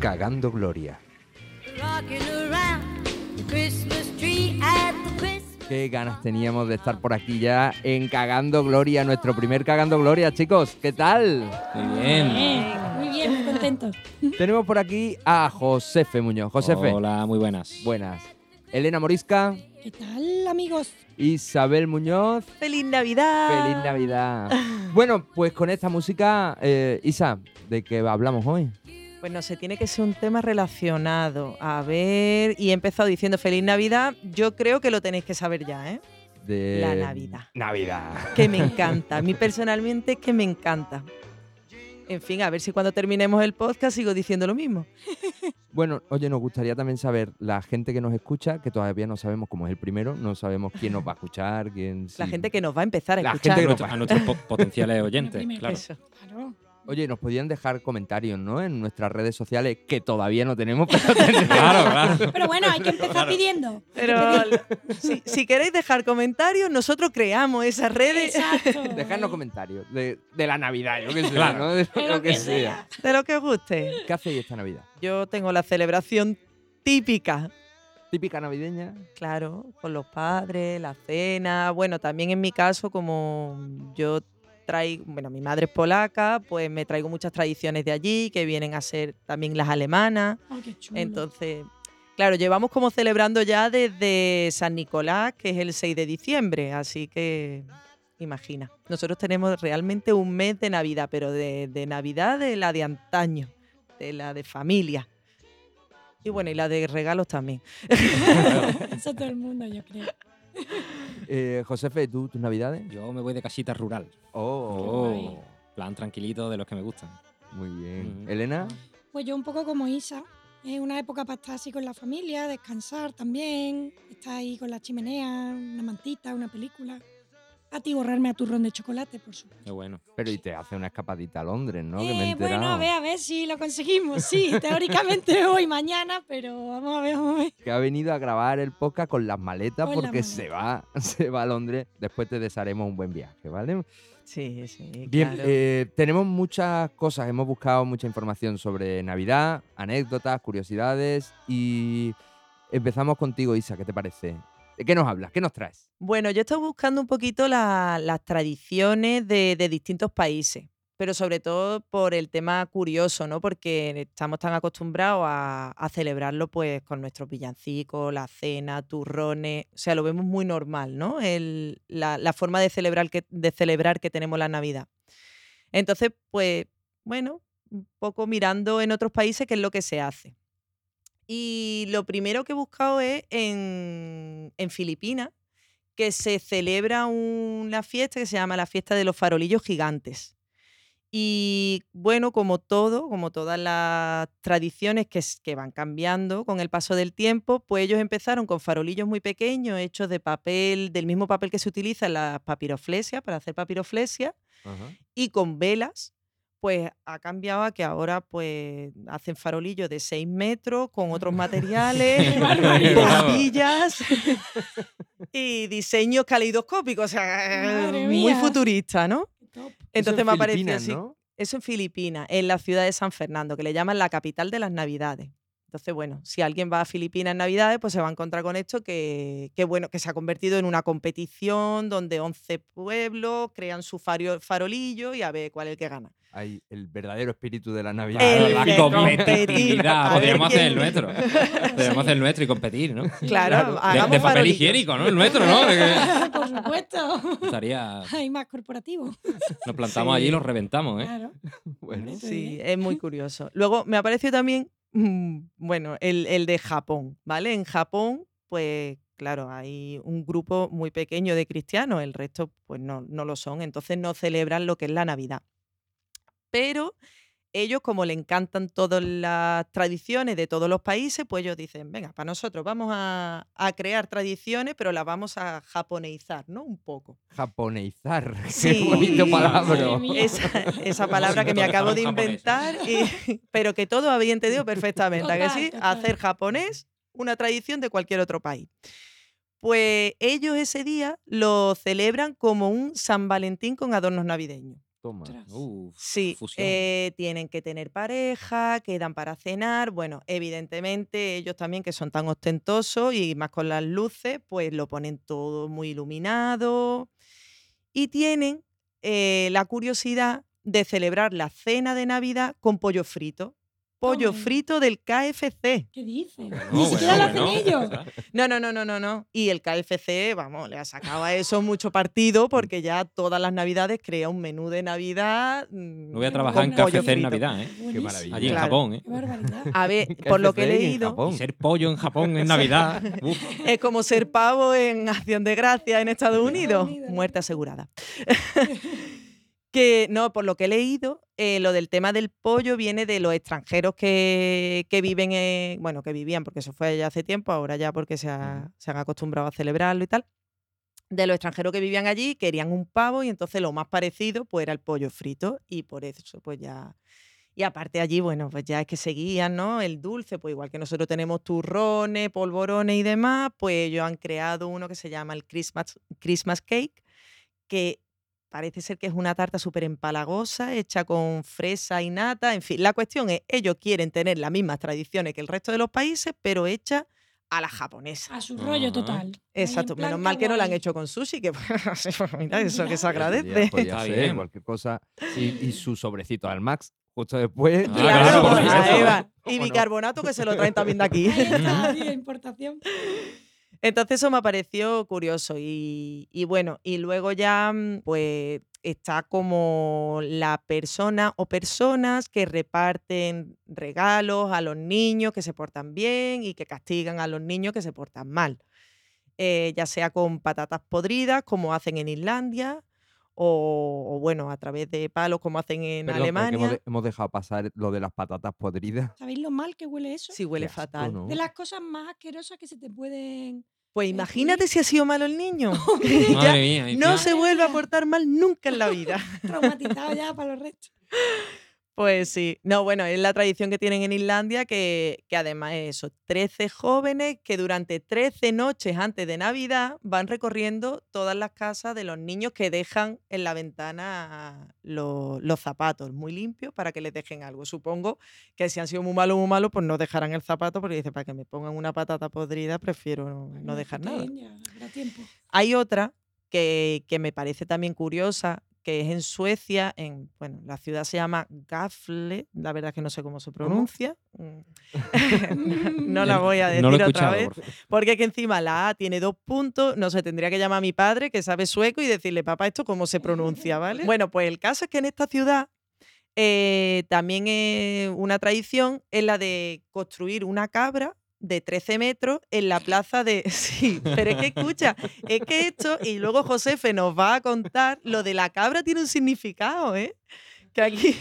Cagando Gloria. Qué ganas teníamos de estar por aquí ya en Cagando Gloria, nuestro primer Cagando Gloria, chicos. ¿Qué tal? Muy bien. Bien, muy bien, muy contentos. Tenemos por aquí a Josefe Muñoz. Josefe, Hola, muy buenas. buenas. Elena Morisca, ¿Qué tal, amigos? Isabel Muñoz. ¡Feliz Navidad! Feliz Navidad. Bueno, pues con esta música, eh, Isa, ¿de qué hablamos hoy? Pues no sé, tiene que ser un tema relacionado. A ver, y he empezado diciendo Feliz Navidad. Yo creo que lo tenéis que saber ya, ¿eh? De La Navidad. Navidad. Que me encanta. A mí personalmente es que me encanta. En fin, a ver si cuando terminemos el podcast sigo diciendo lo mismo. Bueno, oye, nos gustaría también saber la gente que nos escucha, que todavía no sabemos cómo es el primero, no sabemos quién nos va a escuchar, quién. La sí. gente que nos va a empezar a La escuchar. gente A, que nuestro- a nuestros po- potenciales oyentes, Primero. claro. Eso. Claro. Oye, nos podían dejar comentarios, ¿no? En nuestras redes sociales, que todavía no tenemos, pero. Claro, claro. Pero bueno, hay que empezar pidiendo. Pero si, si queréis dejar comentarios, nosotros creamos esas redes Exacto. Dejadnos comentarios de, de la Navidad, yo que sé, Claro. ¿no? De De lo que sea. de lo que os guste. ¿Qué hacéis esta Navidad? Yo tengo la celebración típica Típica navideña. Claro, con los padres, la cena. Bueno, también en mi caso, como yo traigo, bueno, mi madre es polaca, pues me traigo muchas tradiciones de allí que vienen a ser también las alemanas. Oh, qué chulo. Entonces, claro, llevamos como celebrando ya desde San Nicolás, que es el 6 de diciembre, así que imagina. Nosotros tenemos realmente un mes de Navidad, pero de, de Navidad de la de antaño, de la de familia. Y bueno, y la de regalos también. Eso todo el mundo, yo creo. Eh, Josefe, ¿tú tus Navidades? Yo me voy de casita rural. Oh, Oh, plan tranquilito de los que me gustan. muy bien. Elena, Pues yo un poco como Isa. Es una época para estar así con la familia, descansar también, estar ahí con la chimenea, una mantita, una película. A ti borrarme a turrón de chocolate, por supuesto. Qué bueno. pero y te hace una escapadita a Londres, ¿no? que me he Eh, bueno, a ver, a ver si lo conseguimos. Sí, teóricamente hoy, mañana, pero vamos a ver, vamos a ver. que ha venido a grabar el podcast con las maletas Con porque se va, se va a Londres. Después te desearemos un buen viaje, ¿vale? Sí, sí. Bien, claro. eh, tenemos muchas cosas, hemos buscado mucha información sobre Navidad, anécdotas, curiosidades y empezamos contigo, Isa, ¿qué te parece? ¿De qué nos hablas? ¿Qué nos traes? Bueno, yo estoy buscando un poquito la- las tradiciones de, distintos países, pero sobre todo por el tema curioso, ¿no? Porque estamos tan acostumbrados a, celebrarlo pues con nuestros villancicos, la cena, turrones, o sea, lo vemos muy normal, ¿no? La forma de celebrar, que, de celebrar que tenemos la Navidad. Entonces, pues, bueno, un poco mirando en otros países qué es lo que se hace. Y lo primero que he buscado es en, en Filipinas, que se celebra una fiesta que se llama la fiesta de los farolillos gigantes. Y bueno, como todo, como todas las tradiciones que, van cambiando con el paso del tiempo, pues ellos empezaron con farolillos muy pequeños, hechos de papel, del mismo papel que se utiliza en la papiroflesia, para hacer papiroflesia, y con velas, pues ha cambiado a que ahora pues hacen farolillos de 6 metros con otros materiales, ¡Qué barbaridad! bombillas y diseños caleidoscópicos, o sea, Madre muy futurista, ¿no? Top. Entonces Eso me en Filipinas, así. ¿no? Eso en Filipinas, en la ciudad de San Fernando, que le llaman la capital de las Navidades. Entonces, bueno, si alguien va a Filipinas en Navidades, pues se va a encontrar con esto que, que, bueno, que se ha convertido en una competición donde 11 pueblos crean su farolillo y a ver cuál es el que gana. Hay el verdadero espíritu de la Navidad. El la competitividad. Podríamos hacer el nuestro. Podríamos hacer el nuestro y competir, ¿no? De, Claro, de papel higiénico, ¿no? El nuestro, ¿no? Por supuesto. estaría, Hay más corporativo. nos plantamos Sí. allí y los reventamos, ¿eh? Claro. Bueno, Sí, es muy curioso. Luego me apareció también, mm, bueno, el, el de Japón, ¿vale? En Japón, pues claro, hay un grupo muy pequeño de cristianos, el resto pues no, no lo son, entonces no celebran lo que es la Navidad. Pero ellos, como le encantan todas las tradiciones de todos los países, pues ellos dicen, venga, para nosotros vamos a, a crear tradiciones, pero las vamos a japoneizar, ¿no? Un poco. japoneizar. Sí. Qué bonito palabra. Esa, esa palabra que me acabo de inventar, y- pero que todo había entendido perfectamente. ¿a que sí? Hacer japonés una tradición de cualquier otro país. Pues ellos ese día lo celebran como un San Valentín con adornos navideños. Toma. Ostras. Uf, Sí, eh, tienen que tener pareja, quedan para cenar. Bueno, evidentemente ellos también que son tan ostentosos y más con las luces, pues lo ponen todo muy iluminado. Y tienen eh, la curiosidad de celebrar la cena de Navidad con pollo frito. Pollo frito del KFC. ¿Qué dices? Ni siquiera lo hacen ellos. No, no, no, no, no, no. Y el KFC, vamos, le ha sacado a eso mucho partido porque ya todas las navidades crea un menú de Navidad. mm, No voy a trabajar en KFC en. Navidad, ¿eh? Buenísimo. maravilla. Allí en. Japón, ¿eh? Qué barbaridad. A ver, por lo que he leído, ser pollo en Japón en Navidad. es como ser pavo en Acción de Gracia en Estados Unidos. Unidos. Muerte asegurada. que no, por lo que he leído, eh, lo del tema del pollo viene de los extranjeros que, que viven, en- bueno, que vivían, porque eso fue ya hace tiempo, ahora ya porque se, ha- se han acostumbrado a celebrarlo y tal. De los extranjeros que vivían allí, querían un pavo y entonces lo más parecido pues era el pollo frito y por eso pues ya... Y aparte allí, bueno, pues ya es que seguían, ¿no? El dulce, pues igual que nosotros tenemos turrones, polvorones y demás, pues ellos han creado uno que se llama el Christmas, Christmas Cake, que parece ser que es una tarta súper empalagosa, hecha con fresa y nata. En fin, la cuestión es, ellos quieren tener las mismas tradiciones que el resto de los países, pero hecha a la japonesa. A su rollo total. Exacto, menos mal que no la han hecho con sushi, que pues mira, eso que se Mira. agradece. Podría, podría Está ser, bien. cualquier cosa. Y, y su sobrecito al Max, justo después. Ah, Claro, claro. Y ¿Cómo no? bicarbonato que se lo traen también de aquí. Ahí está, tío, importación. Entonces eso me pareció curioso y, bueno, y luego ya mm, pues está como la persona o personas que reparten regalos a los niños que se portan bien y que castigan a los niños que se portan mal. Eh, ya sea con patatas podridas, como hacen en Islandia, o, o, bueno, a través de palos, como hacen en Perdón, Alemania. hemos, de- hemos dejado pasar lo de las patatas podridas. ¿Sabéis lo mal que huele eso? Sí, huele asco, fatal. ¿no? De las cosas más asquerosas que se te pueden. Pues Eh, imagínate si ha sido malo el niño. Madre mía. no se vuelve a portar mal nunca en la vida. traumatizados ya para los restos. Pues sí. No, bueno, es la tradición que tienen en Islandia que, que además es eso, 13 jóvenes que durante 13 noches antes de Navidad van recorriendo todas las casas de los niños que dejan en la ventana los, los zapatos muy limpios para que les dejen algo. Supongo que si han sido muy malos, muy malos, pues no dejarán el zapato porque dice, para que me pongan una patata podrida, prefiero no, dejar nada. habrá tiempo. Hay otra que, que me parece también curiosa, que es en Suecia, en, bueno, la ciudad se llama Gafle, la verdad es que no sé cómo se pronuncia. Mm. no la voy a decir No otra vez, por porque que encima la A tiene dos puntos, no sé, tendría que llamar a mi padre que sabe sueco y decirle, papá, ¿esto cómo se pronuncia? ¿Vale? Bueno, pues el caso es que en esta ciudad eh, también es una tradición, es la de construir una cabra de 13 metros en la plaza de... Sí, pero es que escucha, es que esto, y luego Josefe nos va a contar, lo de la cabra tiene un significado, ¿eh? Que aquí,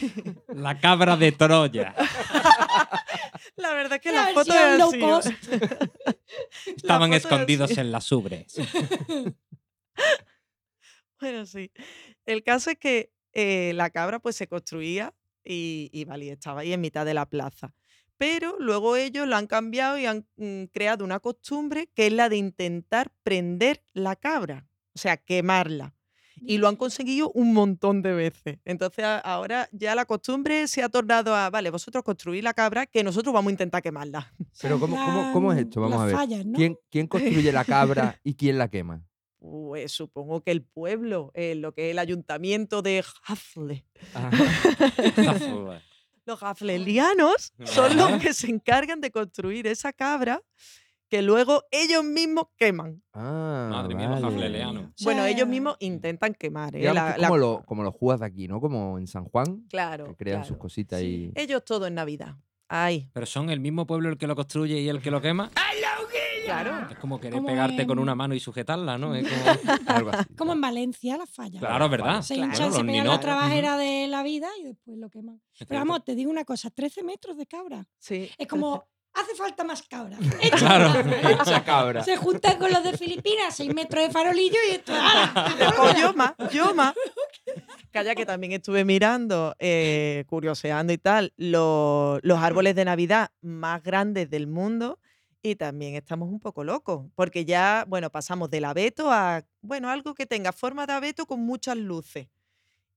La cabra de Troya. la verdad es que La la foto versión es low así, cost. La Estaban foto es escondidos en las ubres. Bueno, sí. El caso es que eh, la cabra pues se construía y, y vale, y estaba ahí en mitad de la plaza. Pero luego ellos lo han cambiado y han mm, creado una costumbre que es la de intentar prender la cabra, o sea, quemarla. Y lo han conseguido un montón de veces. Entonces a- ahora ya la costumbre se ha tornado a, vale, vosotros construís la cabra, que nosotros vamos a intentar quemarla. Pero ¿cómo, cómo, cómo es esto? Vamos las a ver. fallas, ¿no? ¿Quién, ¿Quién construye la cabra y quién la quema? Pues supongo que el pueblo, eh, lo que es el ayuntamiento de Hafle. Los gaflelianos son los que se encargan de construir esa cabra que luego ellos mismos queman. Ah, Madre mía, los vale. O Bueno, ellos mismos intentan quemar. ¿eh? Digamos La- que es la- como, lo- como los jugas de aquí, ¿no? Como en San Juan, Claro. que crean sus cositas y... Ellos todo en Navidad. Ay, Pero son el mismo pueblo el que lo construye y el que lo quema. Claro. Es como querer Como pegarte con una mano y sujetarla, ¿no? Es como- Algo así. Como en Valencia, las fallas. Claro, ¿verdad? Se Claro, hinchan, los se pegan la trabajera de la vida y después lo queman. Es Pero vamos, te digo una cosa, 13 metros de cabra. Sí. Es como, hace falta más cabra. Echa Claro. cabra. Se juntan con los de Filipinas, 6 metros de farolillo y esto. Después yo más, yo más. Calla que también estuve mirando, eh, curioseando y tal, lo- los árboles de Navidad más grandes del mundo y también estamos un poco locos, porque ya, bueno, pasamos del abeto a, bueno, algo que tenga forma de abeto con muchas luces.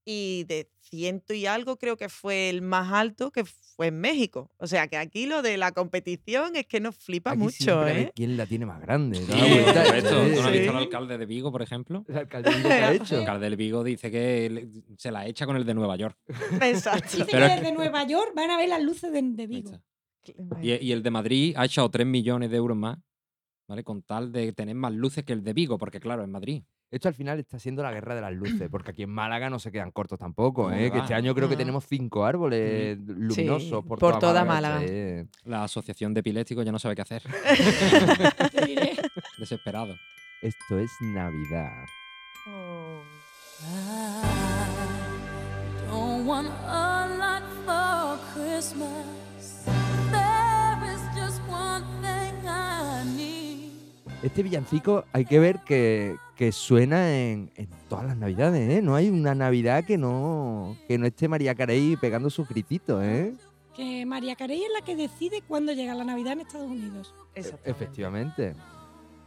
Y de ciento y algo creo que fue el más alto que fue en México. O sea que aquí lo de la competición es que nos flipa Aquí mucho, ¿eh? quién la tiene más grande. ¿te Sí, ¿Tú no has visto al alcalde de Vigo, por ejemplo? El alcalde Vigo que ha hecho. El alcalde de Vigo dice que se la echa con el de Nueva York. Exacto. Dice Pero que es desde Nueva York van a ver las luces de, Vigo. Y, y el de Madrid ha echado 3 millones de euros más, ¿vale? Con tal de tener más luces que el de Vigo, porque claro, en Madrid. Esto al final está siendo la guerra de las luces, porque aquí en Málaga no se quedan cortos tampoco, ¿eh? Que este año creo que Ah. tenemos cinco árboles luminosos Sí, por, por toda, toda Málaga. Málaga. sí. La asociación de epilépticos ya no sabe qué hacer. Desesperado. Esto es Navidad. Oh. I don't want a lot for Christmas. Este villancico hay que ver que, que suena en, en todas las navidades, ¿eh? No hay una navidad que no, que no esté María Carey pegando sus grititos, ¿eh? Que María Carey es la que decide cuándo llega la Navidad en Estados Unidos. Exactamente. Efectivamente.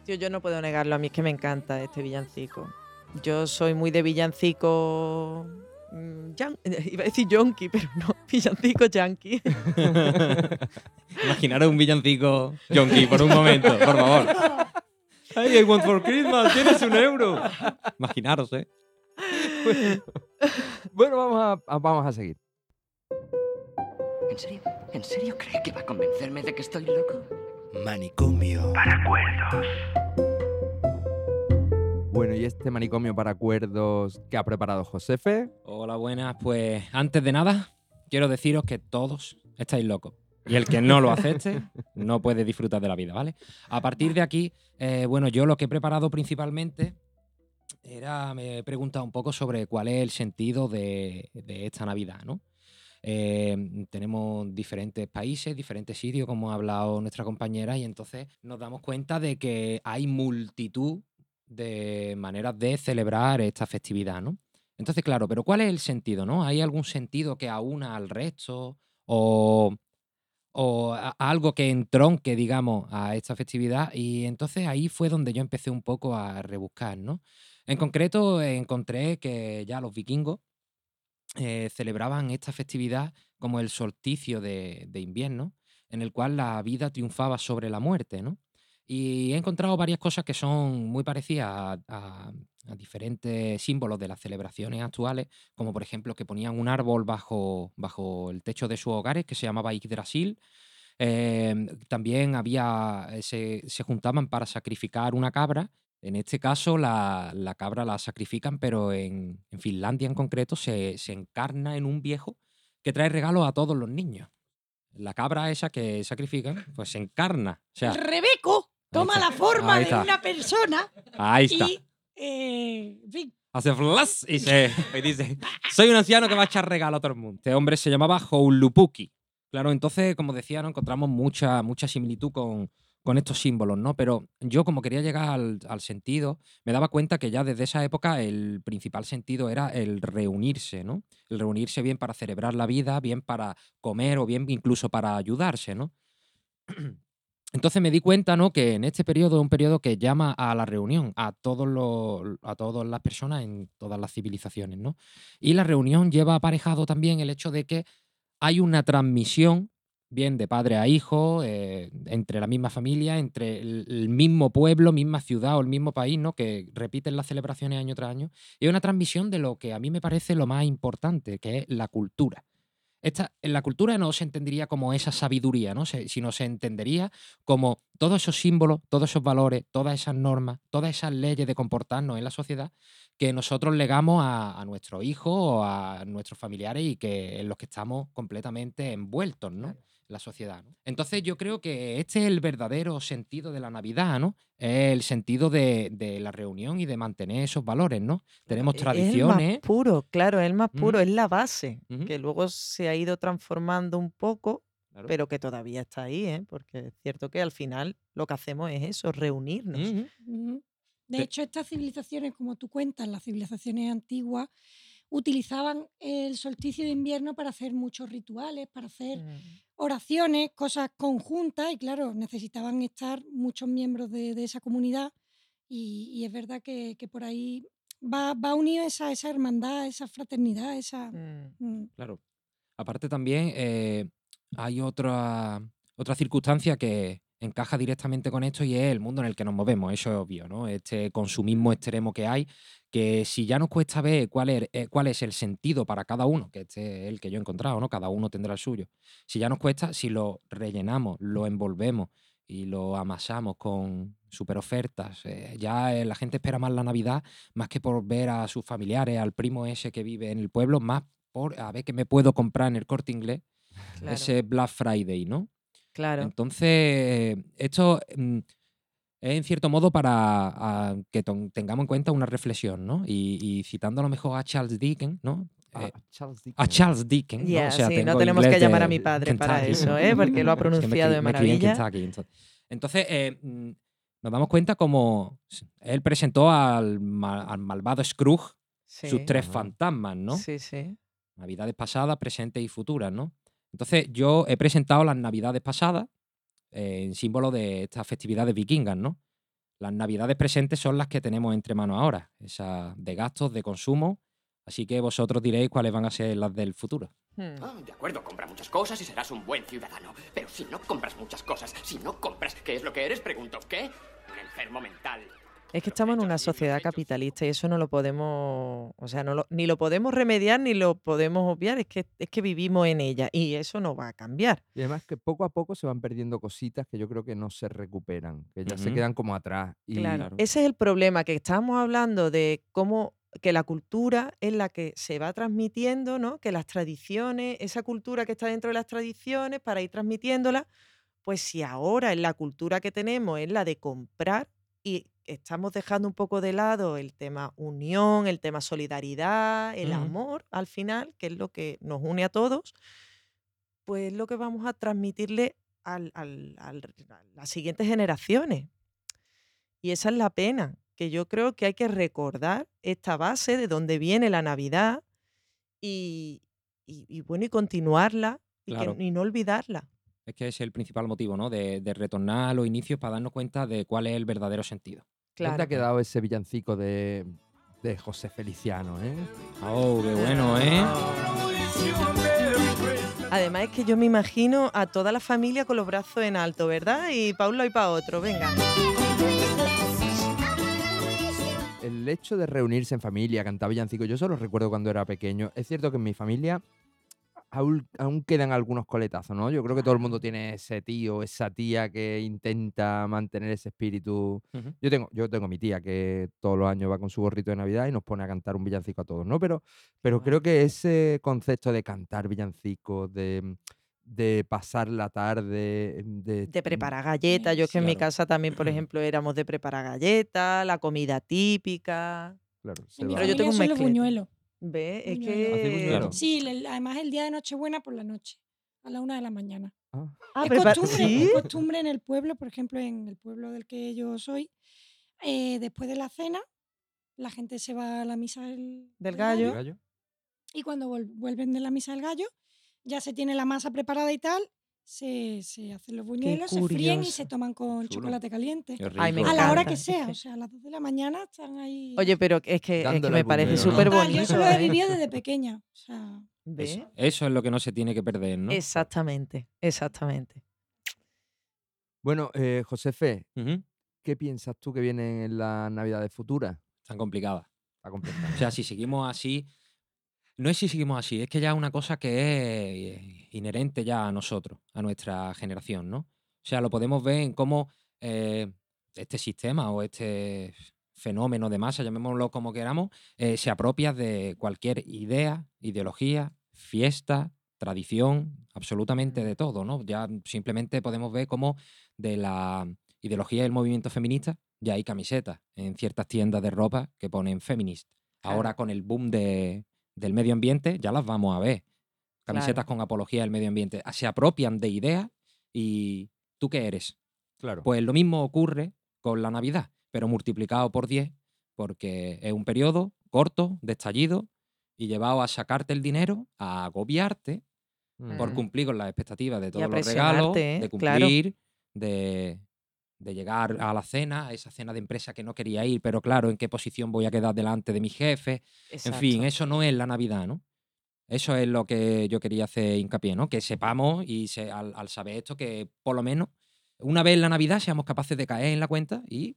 Tío, yo no puedo negarlo, a mí es que me encanta este villancico. Yo soy muy de villancico. mm, yan- iba a decir yonki, pero no, villancico yankee. Imaginaros un villancico yonki por un momento, por favor. Hey, I want for Christmas, tienes un euro. Imaginaros, ¿eh? Bueno, vamos a, a- vamos a seguir. ¿En serio? ¿En serio cree que va a convencerme de que estoy loco? Manicomio. Bueno, y este manicomio para acuerdos que ha preparado Josefe. Hola, buenas. Pues antes de nada, quiero deciros que todos estáis locos. Y el que no lo acepte no puede disfrutar de la vida, ¿vale? A partir de aquí, eh, bueno, yo lo que he preparado principalmente era, me he preguntado un poco sobre cuál es el sentido de, esta Navidad, ¿no? Eh, tenemos diferentes países, diferentes sitios, como ha hablado nuestra compañera, y entonces nos damos cuenta de que hay multitud de maneras de celebrar esta festividad, ¿no? Entonces, claro, pero ¿cuál es el sentido, no? ¿Hay algún sentido que aúna al resto o, o algo que entronque, digamos, a esta festividad? Y entonces ahí fue donde yo empecé un poco a rebuscar, ¿no? En concreto, encontré que ya los vikingos eh, celebraban esta festividad como el solsticio de, invierno, en el cual la vida triunfaba sobre la muerte, ¿no? Y he encontrado varias cosas que son muy parecidas a- a diferentes símbolos de las celebraciones actuales, como por ejemplo que ponían un árbol bajo, bajo el techo de sus hogares que se llamaba Yggdrasil. Em, también había, eh, se, se juntaban para sacrificar una cabra. En este caso, la, la cabra la sacrifican, pero en, en Finlandia en concreto se, se encarna en un viejo que trae regalos a todos los niños. La cabra esa que sacrifican, pues se encarna. O sea, Rebeco toma la forma de una persona ahí está. y, eh, en fin, Hace flash y, se, y dice, soy un anciano que va a echar regalo a todo el mundo. Este hombre se llamaba Houlupuki. Claro, entonces, como decía, ¿no? encontramos mucha, mucha similitud con, con estos símbolos, ¿no? Pero yo, como quería llegar al, al sentido, me daba cuenta que ya desde esa época el principal sentido era el reunirse, ¿no? El reunirse bien para celebrar la vida, bien para comer o bien incluso para ayudarse, ¿no? Entonces me di cuenta, ¿no? Que en este periodo es un periodo que llama a la reunión, a todos los, a todas las personas en todas las civilizaciones, ¿no? Y la reunión lleva aparejado también el hecho de que hay una transmisión, bien de padre a hijo, eh, entre la misma familia, entre el, el mismo pueblo, misma ciudad o el mismo país, ¿no? Que repiten las celebraciones año tras año. Y una transmisión de lo que a mí me parece lo más importante, que es la cultura. Esta, en la cultura no se entendería como esa sabiduría, ¿no? Se- sino se entendería como todos esos símbolos, todos esos valores, todas esas normas, todas esas leyes de comportarnos en la sociedad que nosotros legamos a, a nuestros hijos o a nuestros familiares y que en los que estamos completamente envueltos, ¿no? La sociedad. ¿no? Entonces yo creo que este es el verdadero sentido de la Navidad, ¿no? Es el sentido de, de la reunión y de mantener esos valores, ¿no? Tenemos Es el más tradiciones. puro, claro, es el más puro, es la base, que luego se ha ido transformando un poco, Claro. pero que todavía está ahí, ¿eh? Porque es cierto que al final lo que hacemos es eso, reunirnos. De hecho, estas civilizaciones, como tú cuentas, las civilizaciones antiguas, utilizaban el solsticio de invierno para hacer muchos rituales, para hacer Mm. Oraciones, cosas conjuntas y claro, necesitaban estar muchos miembros de, de esa comunidad y, y es verdad que, que por ahí va, va unido esa, esa hermandad, esa fraternidad, esa... Mm. mm, Claro. Aparte también eh, hay otra, otra circunstancia que encaja directamente con esto y es el mundo en el que nos movemos, eso es obvio, ¿no? Este consumismo extremo que hay, que si ya nos cuesta ver cuál es, eh, cuál es el sentido para cada uno, que este es el que yo he encontrado, ¿no? Cada uno tendrá el suyo. Si ya nos cuesta, si lo rellenamos, lo envolvemos y lo amasamos con super ofertas, eh, ya eh, la gente espera más la Navidad más que por ver a sus familiares, al primo ese que vive en el pueblo, más por a ver qué me puedo comprar en el corte inglés Claro, ese Black Friday, ¿no? Claro. Entonces, esto mm, es en cierto modo para ah, que tengamos en cuenta una reflexión, ¿no? Y, y citando a lo mejor a Charles Dickens, ¿no? Ah, Eh, Charles a Dickens. Charles Dickens, ¿no? Ya, O sea, sí, no tenemos que llamar a mi padre para eso, ¿eh? porque lo ha Es que me pronunciado cri- de en maravilla. Kentucky, entonces. Entonces, eh, mm, nos damos cuenta como él presentó al, ma- al malvado Scrooge sus tres fantasmas, ¿no? sí, sí. Navidades pasadas, presentes y futuras, ¿no? Entonces, yo he presentado las Navidades pasadas eh, en símbolo de estas festividades vikingas, ¿no? Las Navidades presentes son las que tenemos entre manos ahora, esas de gastos, de consumo. Así que vosotros diréis cuáles van a ser las del futuro. Hmm. Ah, de acuerdo, compra muchas cosas y serás un buen ciudadano. Pero si no compras muchas cosas, si no compras, ¿qué es lo que eres? Pregunto, ¿qué? Un enfermo mental. Es que estamos en una sociedad capitalista y eso no lo podemos, o sea, no lo- ni lo podemos remediar ni lo podemos obviar, es que, es que vivimos en ella y eso no va a cambiar. Y además que poco a poco se van perdiendo cositas que yo creo que no se recuperan, que ya se quedan como atrás. Y Claro. Claro. Ese es el problema, que estábamos hablando de cómo que la cultura es la que se va transmitiendo, ¿no? Que las tradiciones, esa cultura que está dentro de las tradiciones, para ir transmitiéndola, pues si ahora en la cultura que tenemos es la de comprar y estamos dejando un poco de lado el tema unión, el tema solidaridad, el amor, al final, que es lo que nos une a todos, pues es lo que vamos a transmitirle al- al- al- a las siguientes generaciones. Y esa es la pena, que yo creo que hay que recordar esta base de dónde viene la Navidad y, y- y bueno, y continuarla y, que- Claro. y no olvidarla. Es que es el principal motivo, ¿no? De, de retornar a los inicios para darnos cuenta de cuál es el verdadero sentido. ¿Dónde Claro. ha quedado ese villancico de, de José Feliciano? ¿eh? Oh, qué bueno, ¿eh? Además es que yo me imagino a toda la familia con los brazos en alto, ¿verdad? Y para un lado y para otro, venga. El hecho de reunirse en familia, cantar villancicos, yo solo recuerdo cuando era pequeño. Es cierto que en mi familia aún, aún quedan algunos coletazos, ¿no? Yo creo que todo el mundo tiene ese tío, esa tía que intenta mantener ese espíritu. Yo tengo, yo tengo mi tía que todos los años va con su gorrito de Navidad y nos pone a cantar un villancico a todos, ¿no? Pero, pero creo que ese concepto de cantar villancicos, de, de pasar la tarde, de, De preparar galletas. Yo es que en mi casa también, por ejemplo, éramos de preparar galletas, la comida típica. Claro, se En mi va. Pero yo tengo un familia son los mezclete. buñuelos. ¿Ves? Es Buñuelo. ¿Hace que... Sí, el- además el día de Nochebuena por la noche, a la una de la mañana. Ah, Ah, es, prepara- costumbre, ¿Sí? es costumbre en el pueblo, por ejemplo, en el pueblo del que yo soy, eh, después de la cena, la gente se va a la misa del, Del ¿el gallo. gallo? y cuando vol- vuelven de la misa del gallo, ya se tiene la masa preparada y tal, se, se hacen los buñuelos, se fríen y se toman con Chulo. chocolate caliente. Ay. A la hora que sea, o sea, a las 2 de la mañana están ahí. Oye, pero es que, es que Dándole me parece súper Total, yo bonito. eso lo he ¿eh? vivido desde pequeña. O sea. Eso, eso es lo que no se tiene que perder, ¿no? Exactamente, exactamente. Bueno, eh, Josefe. ¿qué piensas tú que vienen en las Navidades futuras? Tan complicada. A completar. O sea, si seguimos así, no es si seguimos así, es que ya es una cosa que es inherente ya a nosotros, a nuestra generación, ¿no? O sea, lo podemos ver en cómo eh, este sistema o este fenómeno de masa, llamémoslo como queramos, eh, se apropia de cualquier idea, ideología, fiesta, tradición, absolutamente de todo, ¿no? Ya simplemente podemos ver cómo de la ideología del movimiento feminista ya hay camisetas en ciertas tiendas de ropa que ponen feminist. Ahora con el boom de- del medio ambiente ya las vamos a ver. Camisetas Claro. con apología del medio ambiente. Ah, Se apropian de ideas y ¿tú qué eres? Claro. Pues lo mismo ocurre con la Navidad, pero multiplicado por 10, porque es un periodo corto de estallido y llevado a sacarte el dinero, a agobiarte por Mm. cumplir con las expectativas de todos los regalos, ¿eh? de Claro. cumplir, de, de llegar a la cena, a esa cena de empresa que no quería ir, pero claro, en qué posición voy a quedar delante de mi jefe. En fin, eso no es la Navidad, ¿no? Eso es lo que yo quería hacer hincapié, ¿no? Que sepamos y se- al, al saber esto, que por lo menos una vez en la Navidad seamos capaces de caer en la cuenta y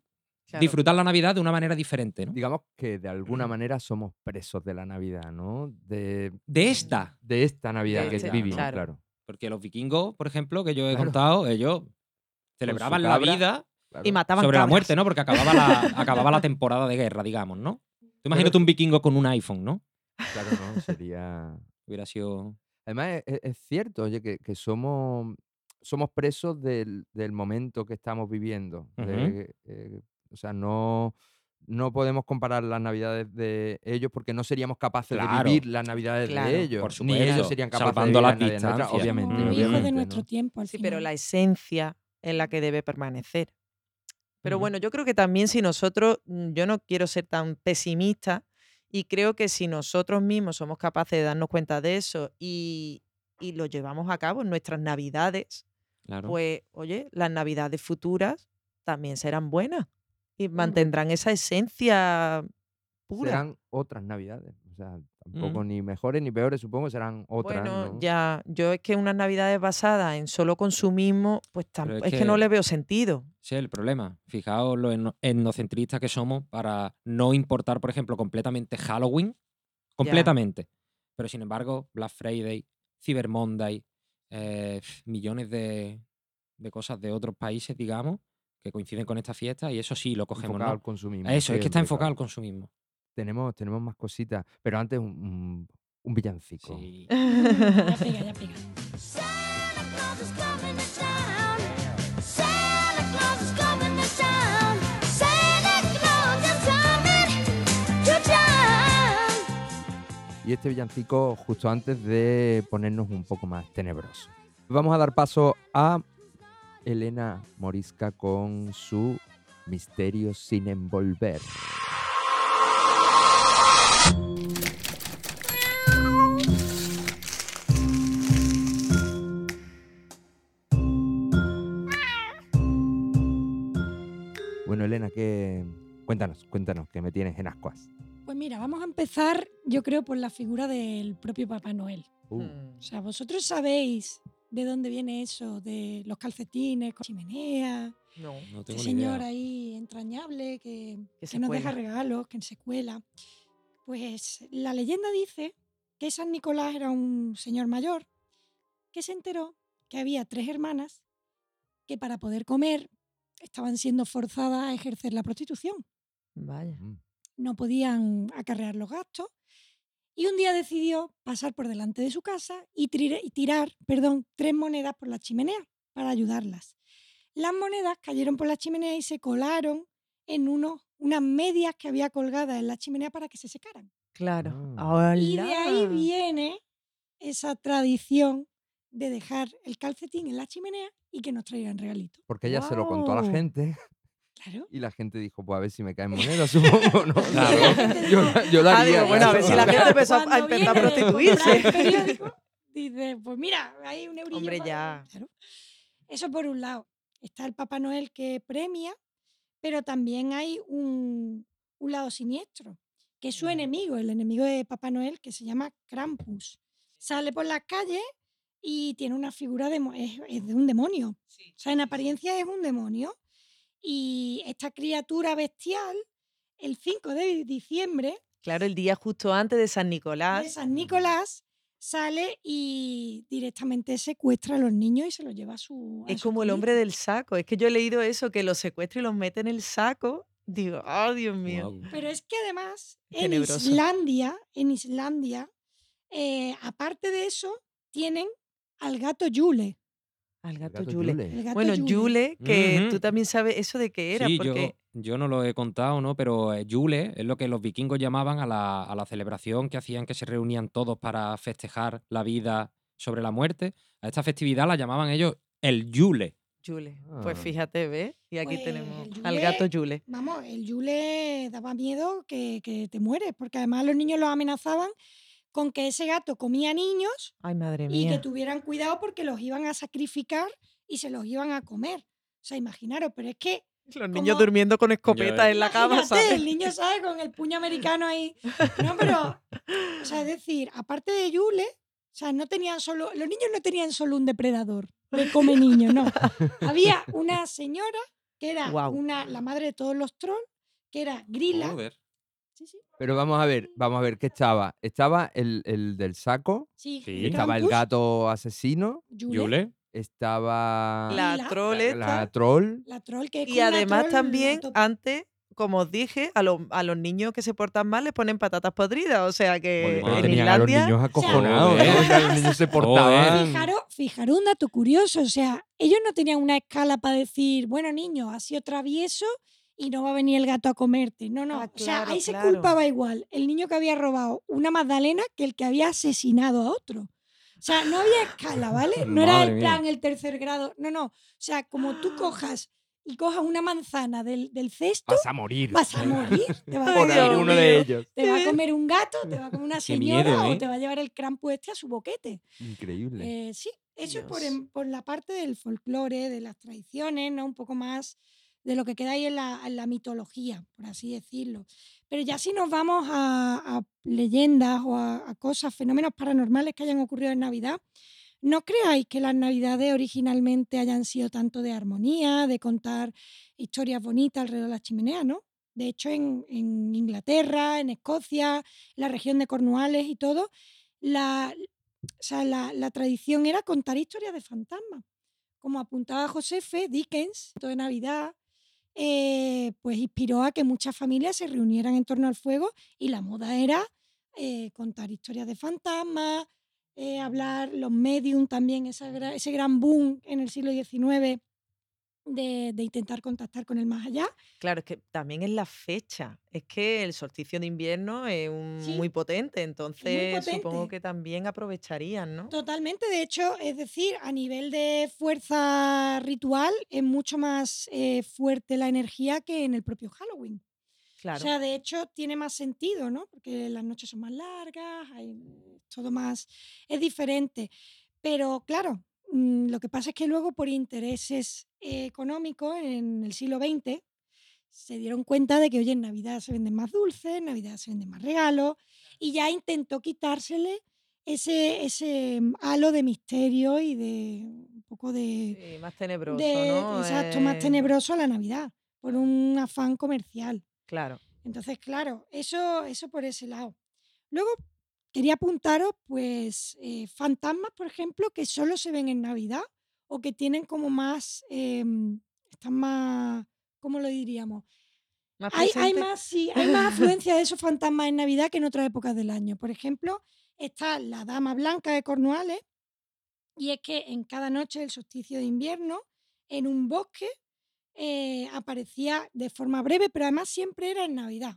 Claro. disfrutar la Navidad de una manera diferente, ¿no? Digamos que de alguna Mm. manera somos presos de la Navidad, ¿no? De, De esta, de esta Navidad De que vivimos, claro. claro. porque los vikingos, por ejemplo, que yo he Claro. contado, ellos celebraban la cabra, vida claro. Y mataban sobre la cabras. muerte, ¿no? Porque acababa la, acababa la temporada de guerra, digamos, ¿no? Tú imagínate un vikingo con un iPhone, ¿no? Claro, no, sería... Hubiera sido... Además, e- e- es, cierto, oye, que, que somos, somos presos del, del momento que estamos viviendo. de, eh, o sea, no, no podemos comparar las navidades de ellos porque no seríamos capaces Claro. de vivir las navidades Claro, de ellos. por Ni ellos supuesto, serían capaces salvando de vivir las navidades obviamente. Mm. hijos de obviamente, nuestro ¿no? tiempo. Sí, pero la esencia es la que debe permanecer. Pero bueno, yo creo que también si nosotros, mm, yo no quiero ser tan pesimista y creo que si nosotros mismos somos capaces de darnos cuenta de eso y, y lo llevamos a cabo en nuestras navidades, Claro. pues oye, las navidades futuras también serán buenas y mantendrán esa esencia pura. Serán otras navidades. O sea, tampoco Mm. ni mejores ni peores, supongo, serán otras. bueno, ¿no? ya, yo es que unas navidades basadas en solo consumismo, pues tampoco, es es que no le veo sentido. Es el problema. Fijaos lo etno- etnocentristas que somos para no importar, por ejemplo, completamente Halloween. Completamente. Pero sin embargo, Black Friday, Cyber Monday, eh, millones de, de cosas de otros países, digamos, que coinciden con esta fiesta y eso sí lo cogemos, Enfocado ¿no? al consumismo. Eso, es que está enfocado al consumismo. Tenemos, tenemos más cositas, pero antes un, un- un villancico. Sí. Ya pega, ya pega. Y este villancico justo antes de ponernos un poco más tenebroso. Vamos a dar paso a Elena Morisca con su Misterio sin envolver. Bueno, Elena, que cuéntanos, cuéntanos, que me tienes en ascuas. Pues mira, vamos a empezar, yo creo, por la figura del propio Papá Noel. Uh, Mm. O sea, vosotros sabéis de dónde viene eso, de los calcetines con chimenea, No. No este tengo ni señor idea. ahí entrañable que, Que que nos deja cuela. regalos, que se cuela. Pues la leyenda dice que San Nicolás era un señor mayor que se enteró que había tres hermanas que para poder comer estaban siendo forzadas a ejercer la prostitución. Vaya. mm. no podían acarrear los gastos y un día decidió pasar por delante de su casa y, tirar perdón, tres monedas por la chimenea para ayudarlas. Las monedas cayeron por la chimenea y se colaron en unos, unas medias que había colgadas en la chimenea para que se secaran. Claro. Ah. Y de ahí viene esa tradición de dejar el calcetín en la chimenea y que nos traigan regalitos. Porque ella se lo contó a la gente Claro. y la gente dijo, pues a ver si me caen monedas, supongo, ¿no? Claro. yo, yo la Ah, haría, digo, bueno, a ver si la gente empezó a- intentar prostituirse. el periódico, Dice, pues mira, hay un eurillo. Hombre, para- ya. Claro. Eso por un lado. Está el Papá Noel que premia, pero también hay un, un lado siniestro, que es su enemigo, el enemigo de Papá Noel, que se llama Krampus. Sale por las calles y tiene una figura de, es, es de un demonio. O sea, en apariencia es un demonio. Y esta criatura bestial, el 5 de diciembre, Claro, el día justo antes de San de Nicolás. San Nicolás sale y directamente secuestra a los niños y se los lleva a su. a Es su como el hombre del saco. Es que yo he leído eso, que los secuestra y los mete en el saco. Digo, oh Dios mío. Pero es que además, en. Islandia, en Islandia, eh, aparte de eso, tienen al gato Yule. Al gato, gato Yule. Gato Bueno, Yule. Yule, que tú también sabes eso de qué era, Sí, porque yo, yo no lo he contado, ¿no? Pero eh, Yule es lo que los vikingos llamaban a la, a la celebración que hacían que se reunían todos para festejar la vida sobre la muerte. A esta festividad la llamaban ellos el Yule. Yule. Pues Ah. fíjate, ¿ves? Y aquí Pues tenemos al gato Yule. Vamos, el Yule daba miedo que, que te mueres, porque además los niños los amenazaban con que ese gato comía niños Ay, madre y que mía. tuvieran cuidado porque los iban a sacrificar y se los iban a comer. O sea, imaginaros, pero es que Los niños como- durmiendo con escopetas en la cama, ¿sabes? El niño, ¿sabes? Con el puño americano ahí. No, pero, o sea, es decir, aparte de Yule, o sea, no tenían solo, los niños no tenían solo un depredador de come niños, no. Había una señora que era una, la madre de todos los trolls, que era Grilla. Joder. Sí, sí. Pero vamos a ver, vamos a ver qué estaba. Estaba el, el del saco, Sí, estaba el gato asesino, Yule, Yule. Estaba La la- troll la- la troll. la troll que es Y además troll también, antes, como os dije, a, los- a los niños que se portan mal les ponen patatas podridas. O sea que Joder, en tenían a los niños acojonados. O sea, los niños se portaban. Fijaros, fijaros un dato curioso, o sea, ellos no tenían una escala para decir, bueno, niño, ha sido travieso y no va a venir el gato a comerte. No, no, Ah, o sea, claro, ahí se culpaba igual el niño que había robado una magdalena que el que había asesinado a otro. O sea, no había escala, ¿vale? No era el mía. plan, el tercer grado. No, no. O sea, como tú cojas y cojas una manzana del, del cesto, Vas a morir. vas a morir. Te va a Por comer Dios un- alguno de ellos. te va a comer un gato, te va a comer una señora miedo, o ¿eh? te va a llevar el crampo este a su boquete. Increíble. Eh, sí, eso es por, en- por la parte del folclore, de las tradiciones, ¿no? Un poco más de lo que queda ahí en la, en la mitología, por así decirlo. Pero ya si nos vamos a, leyendas o a, cosas, fenómenos paranormales que hayan ocurrido en Navidad, no creáis que las Navidades originalmente hayan sido tanto de armonía, de contar historias bonitas alrededor de la chimenea, ¿no? De hecho, en, Inglaterra, en Escocia, la región de Cornualles y todo, la, la tradición era contar historias de fantasmas. Como apuntaba Josefe, Dickens, todo de Navidad, eh, pues inspiró a que muchas familias se reunieran en torno al fuego y la moda era eh, contar historias de fantasmas, eh, hablar los medium también, esa ese gran boom en el siglo XIX de, de intentar contactar con el más allá. Claro, es que también es la fecha. Es que el solsticio de invierno es un- Sí, muy potente, entonces supongo potente. que también aprovecharían, ¿no? Totalmente, de hecho, es decir, a nivel de fuerza ritual es mucho más eh, fuerte la energía que en el propio Halloween. Claro. O sea, de hecho, tiene más sentido, ¿no? Porque las noches son más largas, hay todo más. es diferente. Pero claro, lo que pasa es que luego, por intereses eh, económicos, en el siglo XX, se dieron cuenta de que, oye, en Navidad se venden más dulces, en Navidad se venden más regalos, y ya intentó quitársele ese, ese mm, halo de misterio y de un poco de. Sí, más tenebroso, de- ¿no? Exacto, más Eh, tenebroso a la Navidad, por un afán comercial. Claro. Entonces, claro, eso, eso por ese lado. Luego, quería apuntaros, pues, eh, fantasmas, por ejemplo, que solo se ven en Navidad o que tienen como más, em, están más, ¿cómo lo diríamos? Más Hay, más, sí, hay más afluencia de esos fantasmas en Navidad que en otras épocas del año. Por ejemplo, está la Dama Blanca de Cornualles, y es que en cada noche del solsticio de invierno, en un bosque, eh, aparecía de forma breve, pero además siempre era en Navidad.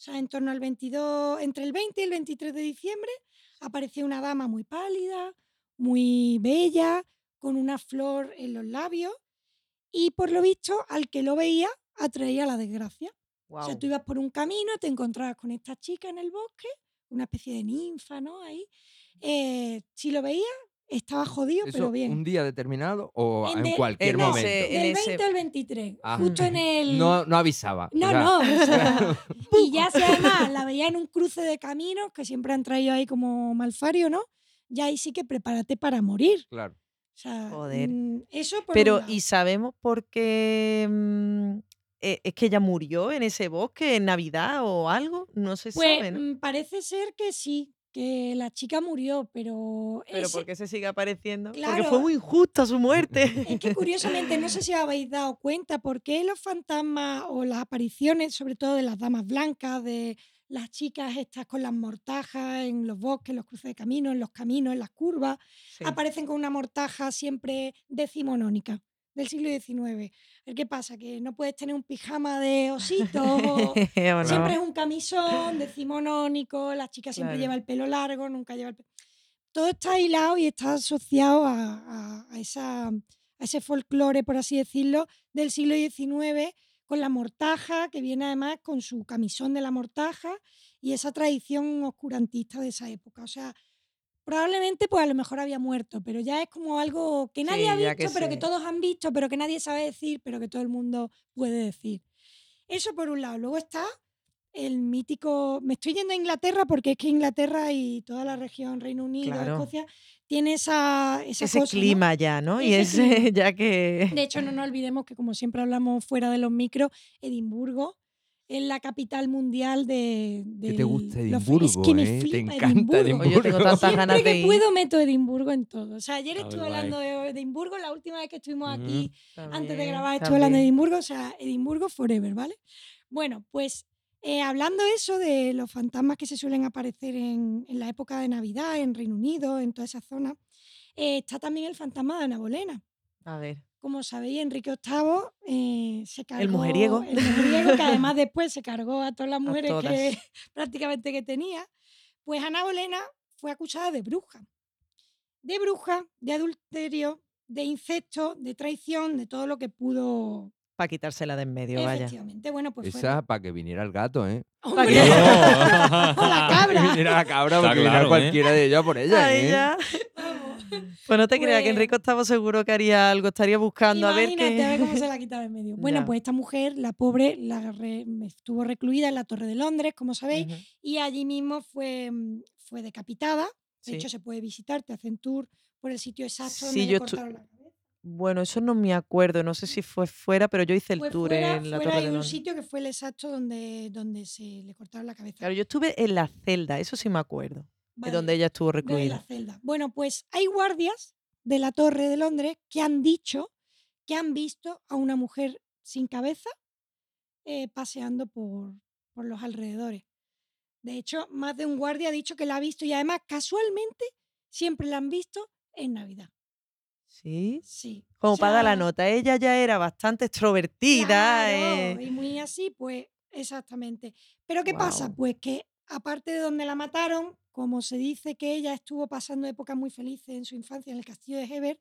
O sea, en torno al 22, entre el 20 y el 23 de diciembre, aparecía una dama muy pálida, muy bella, con una flor en los labios, y por lo visto, al que lo veía, atraía la desgracia. O sea, tú ibas por un camino, te encontrabas con esta chica en el bosque, una especie de ninfa, ¿no? Ahí. Eh, si lo veías, estaba jodido, ¿Eso pero bien. un día determinado o En cualquier en no, momento? Del ese- 20 al 23, Ah. justo en el... No, no avisaba. o No, sea, no. o sea, y ya si además la veía en un cruce de caminos, que siempre han traído ahí como malfario, ¿no? Ya ahí sí que prepárate para morir. Claro. O sea, Joder. mm, eso por Pero. ¿y sabemos por qué mm, eh, es que ella murió en ese bosque en Navidad o algo? No se Pues sabe, ¿no? mm, parece ser que sí, que la chica murió, pero... Pero ese- ¿por qué se sigue apareciendo? Porque Claro. fue muy injusta su muerte. Es que curiosamente, no sé si os habéis dado cuenta, por qué los fantasmas o las apariciones, sobre todo de las damas blancas, de las chicas estas con las mortajas en los bosques, en los cruces de caminos, en los caminos, en las curvas, Sí. aparecen con una mortaja siempre decimonónica del siglo XIX. El ¿Qué pasa? Que no puedes tener un pijama de osito, o ¿O no? siempre es un camisón decimonónico, la chica siempre Claro. lleva el pelo largo, nunca lleva el pelo... Todo está hilado y está asociado a, a- a esa, a ese folclore, por así decirlo, del siglo XIX, con la mortaja, que viene además con su camisón de la mortaja y esa tradición oscurantista de esa época. O sea, probablemente pues a lo mejor había muerto, pero ya es como algo que nadie Sí, ha visto, que pero que todos han visto, pero que nadie sabe decir, pero que todo el mundo puede decir. Eso por un lado. Luego está el mítico. Me estoy yendo a Inglaterra porque es que Inglaterra y toda la región, Reino Unido, Claro. Escocia, tiene esa, esa Ese cosa, ¿no? clima ya, ¿no? Y Ese ese, clima. ya que... De hecho, no nos olvidemos que, como siempre hablamos fuera de los micros, Edimburgo es la capital mundial de. Que te del- gusta los- Edimburgo, es que me ¿eh? Te encanta Edimburgo. Oye, yo tengo tantas Siempre ganas de que ir. puedo meto Edimburgo en todo. O sea, ayer estuve guay. hablando de Edimburgo, la última vez que estuvimos aquí antes de grabar estuve hablando de. Edimburgo, o sea, Edimburgo forever, ¿vale? Bueno, pues eh, hablando eso de los fantasmas que se suelen aparecer en, en la época de Navidad, en Reino Unido, en toda esa zona, eh, está también el fantasma de Ana Bolena. A ver. Como sabéis, Enrique VIII eh, se cargó. mujeriego. El mujeriego, que además después se cargó a todas las mujeres todas. que prácticamente que tenía. Pues Ana Bolena fue acusada de bruja. De bruja, de adulterio, de incesto, de traición, de todo lo que pudo. Para quitársela de en medio, vaya. Efectivamente. Bueno, pues fue. Esa para que viniera el gato, ¿eh? ¡Hombre! que- ¡O la Que cabra! viniera la cabra porque viniera claro, ¿eh? cualquiera de ellas por ella, ¿eh? ya. Pues no te creas que Pues- Enrique estaba seguro que haría algo, estaría buscando a ver Imagínate qué. a ver cómo se la quitaba en medio. Bueno, Ya. pues esta mujer, la pobre, la re- estuvo recluida en la Torre de Londres, como sabéis, y allí mismo fue, mm, fue decapitada. De Sí. hecho, se puede visitar, te hacen tour por el sitio exacto Sí, donde le yo estu- cortaron la cabeza. Bueno, eso no me acuerdo, no sé si fue fuera, pero yo hice el tour fuera, en la fuera Torre hay de un Londres. sitio que fue el exacto donde, donde se le cortaron la cabeza. Claro, yo estuve en la celda, eso sí me acuerdo, Vale, donde ella estuvo de la recluida. celda. Bueno, pues hay guardias de la Torre de Londres que han dicho que han visto a una mujer sin cabeza eh, paseando por, por los alrededores. De hecho, más de un guardia ha dicho que la ha visto y además casualmente siempre la han visto en Navidad. Sí. Sí. Como O dar la nota, ella ya era bastante extrovertida. Claro, eh, y muy así, pues exactamente. Pero ¿qué pasa? Pues que aparte de donde la mataron, como se dice que ella estuvo pasando épocas muy felices en su infancia en el castillo de Heber,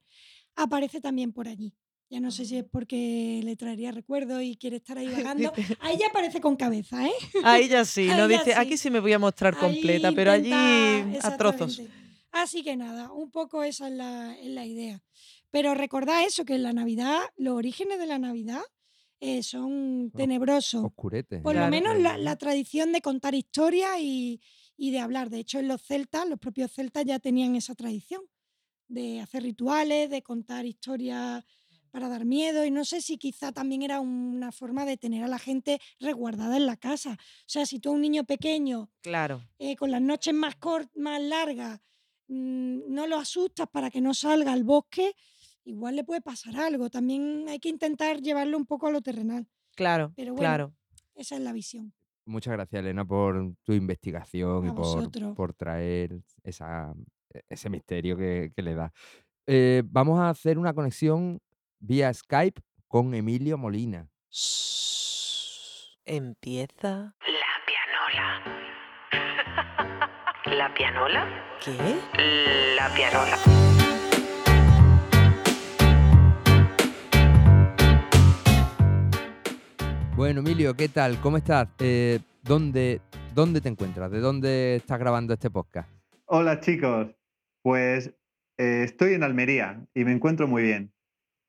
aparece también por allí. Ya no sé si es porque le traería recuerdos y quiere estar ahí vagando. Dice- A ella aparece con cabeza, ¿eh? Ahí ya sí, Ahí no ya dice, sí. aquí sí me voy a mostrar completa, Ahí pero allí a trozos. Así que nada, un poco esa es la, es la idea. Pero recordad eso, que en la Navidad, los orígenes de la Navidad eh, son tenebrosos. Oscurete. Por Claro. lo menos la, la tradición de contar historias y, y de hablar. De hecho, en los celtas, los propios celtas ya tenían esa tradición de hacer rituales, de contar historias para dar miedo. Y no sé si quizá también era una forma de tener a la gente resguardada en la casa. O sea, si tú a un niño pequeño Claro. eh, con las noches más, cort- más largas mm, no lo asustas para que no salga al bosque, igual le puede pasar algo. También hay que intentar llevarlo un poco a lo terrenal. Claro, Pero bueno, claro. Esa es la visión. Muchas gracias, Elena, por tu investigación y por, por traer esa, e, ese misterio que, que le da. Eh, vamos a hacer una conexión vía Skype con Emilio Molina. Empieza. La pianola. ¿La pianola? ¿Qué? La pianola. Bueno, Emilio, ¿qué tal? ¿Cómo estás? Eh, ¿dónde, ¿Dónde te encuentras? ¿De dónde estás grabando este podcast? Hola chicos, pues eh, estoy en Almería y me encuentro muy bien.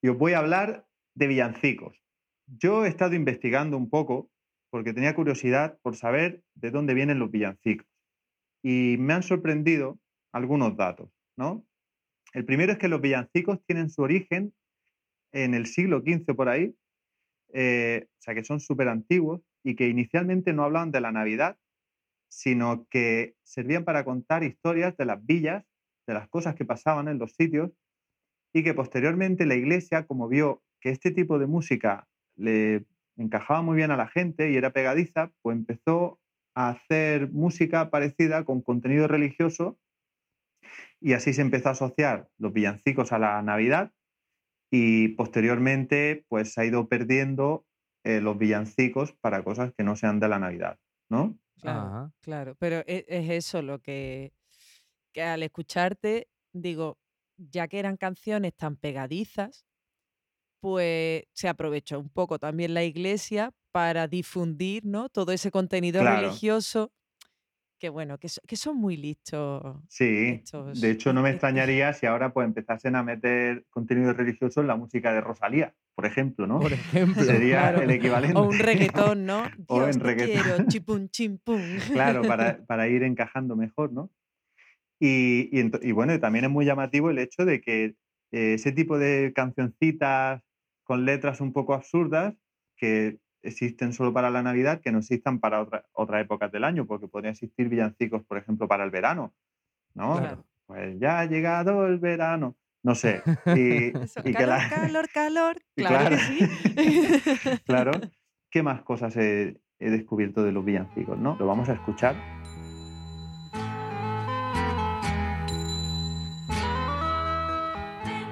Y os voy a hablar de villancicos. Yo he estado investigando un poco porque tenía curiosidad por saber de dónde vienen los villancicos. Y me han sorprendido algunos datos, ¿no? El primero es que los villancicos tienen su origen en el siglo XV por ahí, eh, o sea que son súper antiguos y que inicialmente no hablaban de la Navidad, sino que servían para contar historias de las villas, de las cosas que pasaban en los sitios, y que posteriormente la iglesia, como vio que este tipo de música le encajaba muy bien a la gente y era pegadiza, pues empezó a hacer música parecida con contenido religioso y así se empezó a asociar los villancicos a la Navidad y posteriormente pues se ha ido perdiendo eh, los villancicos para cosas que no sean de la Navidad, ¿no? Claro, Ajá. claro. Pero e- es, eso lo que, que al escucharte, digo, ya que eran canciones tan pegadizas, pues se aprovechó un poco también la iglesia para difundir ¿no? todo ese contenido Claro. religioso que bueno, que, so- que son muy listos. Sí, estos- de hecho no me estos- extrañaría si ahora pues empezasen a meter contenido religioso en la música de Rosalía, por ejemplo, ¿no? Por ejemplo. Sería Claro. el equivalente. O un reggaetón, ¿no? O en te reggaetón. quiero. Claro, para, para ir encajando mejor, ¿no? Y, y bueno, también es muy llamativo el hecho de que eh, ese tipo de cancioncitas con letras un poco absurdas que existen solo para la Navidad, que no existan para otra- otras épocas del año, porque podrían existir villancicos, por ejemplo, para el verano, ¿no? Claro. Pues ya ha llegado el verano, no sé. Y, Eso, y que calor, la- calor, calor. Y Claro, que sí. claro. ¿Qué más cosas he, he descubierto de los villancicos, no? Lo vamos a escuchar.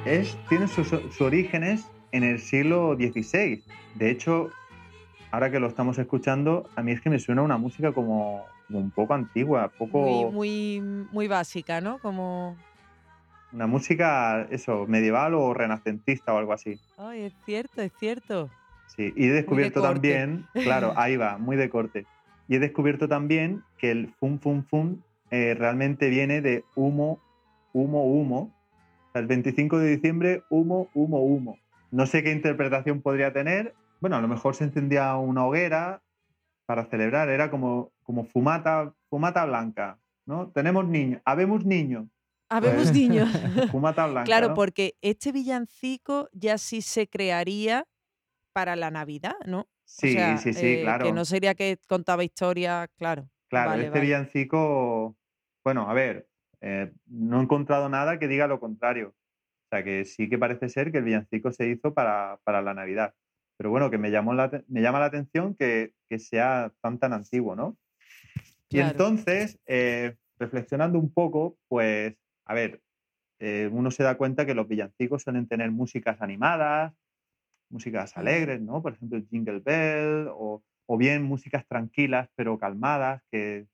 Es, tiene sus, sus orígenes en el siglo XVI. De hecho, ahora que lo estamos escuchando, a mí es que me suena una música como, como un poco antigua, poco Muy, muy, muy básica, ¿no? Como. una música eso medieval o renacentista o algo así. Ay, es cierto, es cierto. Sí, y he descubierto también, claro, ahí va, muy de corte. Y he descubierto también que el fum fum fum eh, realmente viene de humo, humo, humo. O sea, el 25 de diciembre, humo, humo, humo. No sé qué interpretación podría tener. Bueno, a lo mejor se encendía una hoguera para celebrar. Era como, como fumata, fumata blanca, ¿no? Tenemos niños, habemos niños, Habemos Pues- niños. fumata blanca. Claro, ¿no? porque este villancico ya sí se crearía para la Navidad, ¿no? O Sí, sea, sí, sí, eh, claro. Que no sería que contaba historias, claro. Claro, Vale, este vale. villancico, bueno, a ver, eh, no he encontrado nada que diga lo contrario. O sea, que sí que parece ser que el villancico se hizo para, para la Navidad. Pero bueno, que me, llamó la, me llama la atención que, que sea tan tan antiguo, ¿no? Y Claro. entonces, eh, reflexionando un poco, pues, a ver, eh, uno se da cuenta que los villancicos suelen tener músicas animadas, músicas alegres, ¿no? Por ejemplo, el Jingle Bell, o, o bien músicas tranquilas pero calmadas que,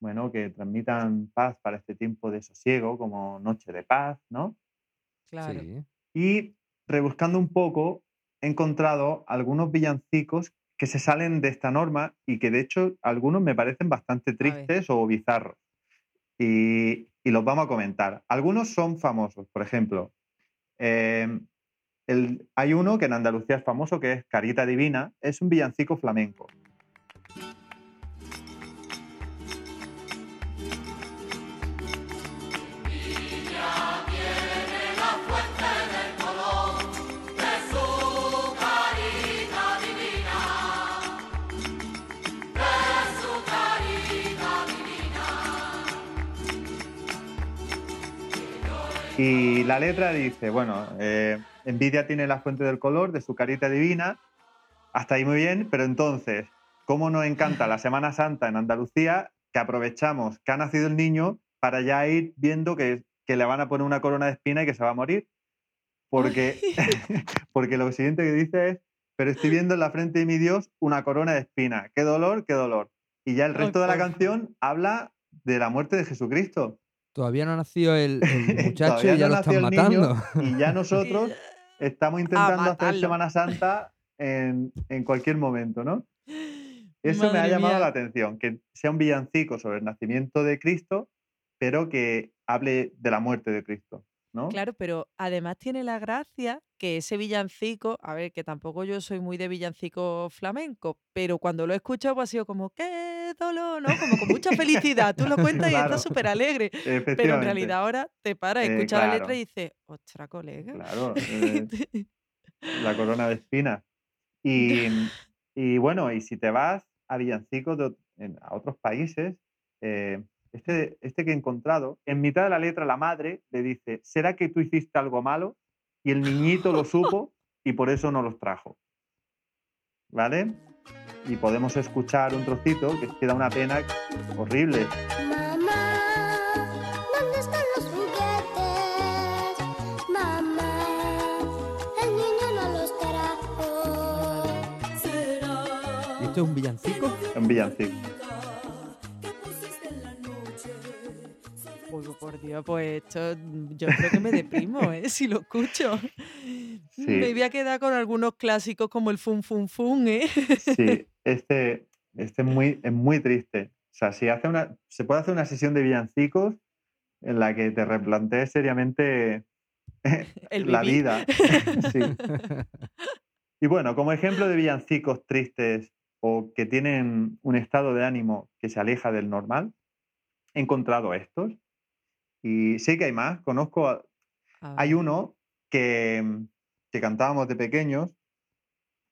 bueno, que transmitan paz para este tiempo de sosiego, como Noche de Paz, ¿no? Claro. Sí. Y rebuscando un poco, he encontrado algunos villancicos que se salen de esta norma y que de hecho algunos me parecen bastante tristes o bizarros. Y, y los vamos a comentar. Algunos son famosos, por ejemplo, eh, el- hay uno que en Andalucía es famoso que es Carita Divina, es un villancico flamenco. Y la letra dice, bueno, eh, envidia tiene la fuente del color de su carita divina, hasta ahí muy bien, pero entonces, ¿cómo nos encanta la Semana Santa en Andalucía que aprovechamos que ha nacido el niño para ya ir viendo que, que le van a poner una corona de espina y que se va a morir? Porque, porque lo siguiente que dice es, pero estoy viendo en la frente de mi Dios una corona de espina, qué dolor, qué dolor. Y ya el resto de la canción habla de la muerte de Jesucristo. Todavía no ha nacido el, el muchacho Todavía y ya no lo nació están el niño matando. y ya nosotros estamos intentando hacer. Semana Santa en, en cualquier momento, ¿no? Eso me ha llamado mía. la atención, que sea un villancico sobre el nacimiento de Cristo, pero que hable de la muerte de Cristo, ¿no? Claro, pero además tiene la gracia que ese villancico, a ver, que tampoco yo soy muy de villancico flamenco, pero cuando lo he escuchado pues ha sido como, qué dolor, ¿no? Como con mucha felicidad. Tú lo cuentas y estás súper alegre. Pero en realidad ahora te paras, Eh, escuchas la letra y dices, ostras, colega. Claro, eh, la corona de espinas. Y, y bueno, y si te vas a villancicos de en- a otros países, eh, este, este que he encontrado, en mitad de la letra la madre le dice, ¿será que tú hiciste algo malo? Y el niñito lo supo y por eso no los trajo. ¿Vale? Y podemos escuchar un trocito que es que da una pena horrible. Mamá, ¿dónde están los juguetes? Mamá, el niño no los trajo. ¿Y esto es un villancico? Un villancico. Por Dios, pues esto mm, yo creo que me deprimo, ¿eh? Si lo escucho. Sí. Me voy a quedar con algunos clásicos como el fun fun fun, ¿eh? Sí, este, este es, muy, es muy triste. O sea, si hace una, se puede hacer una sesión de villancicos en la que te replantees seriamente El la vida. Sí. Y bueno, como ejemplo de villancicos tristes o que tienen un estado de ánimo que se aleja del normal, he encontrado estos. Y sé que hay más. Conozco, a- hay uno que, que cantábamos de pequeños,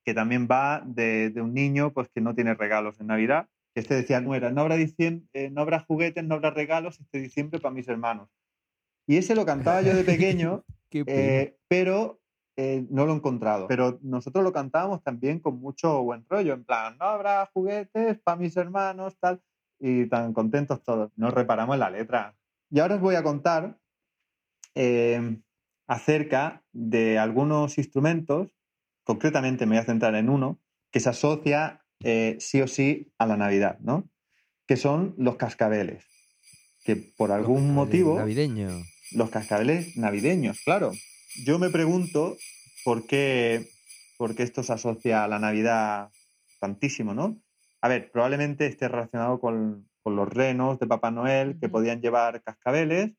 que también va de, de un niño pues, que no tiene regalos en Navidad. Este decía, no, era, no, habrá diciem- eh, no habrá juguetes, no habrá regalos este diciembre para mis hermanos. Y ese lo cantaba yo de pequeño eh, pero eh, no lo he encontrado. Pero nosotros lo cantábamos también con mucho buen rollo, en plan, no habrá juguetes para mis hermanos, tal, y tan contentos todos. Nos reparamos en la letra. Y ahora os voy a contar eh, acerca de algunos instrumentos, concretamente me voy a centrar en uno, que se asocia eh, sí o sí a la Navidad, ¿no? Que son los cascabeles. Que por Los algún cascabeles motivo Navideños. los cascabeles navideños, claro. Yo me pregunto por qué, por qué esto se asocia a la Navidad tantísimo, ¿no? A ver, probablemente esté relacionado con, con los renos de Papá Noel que podían llevar cascabeles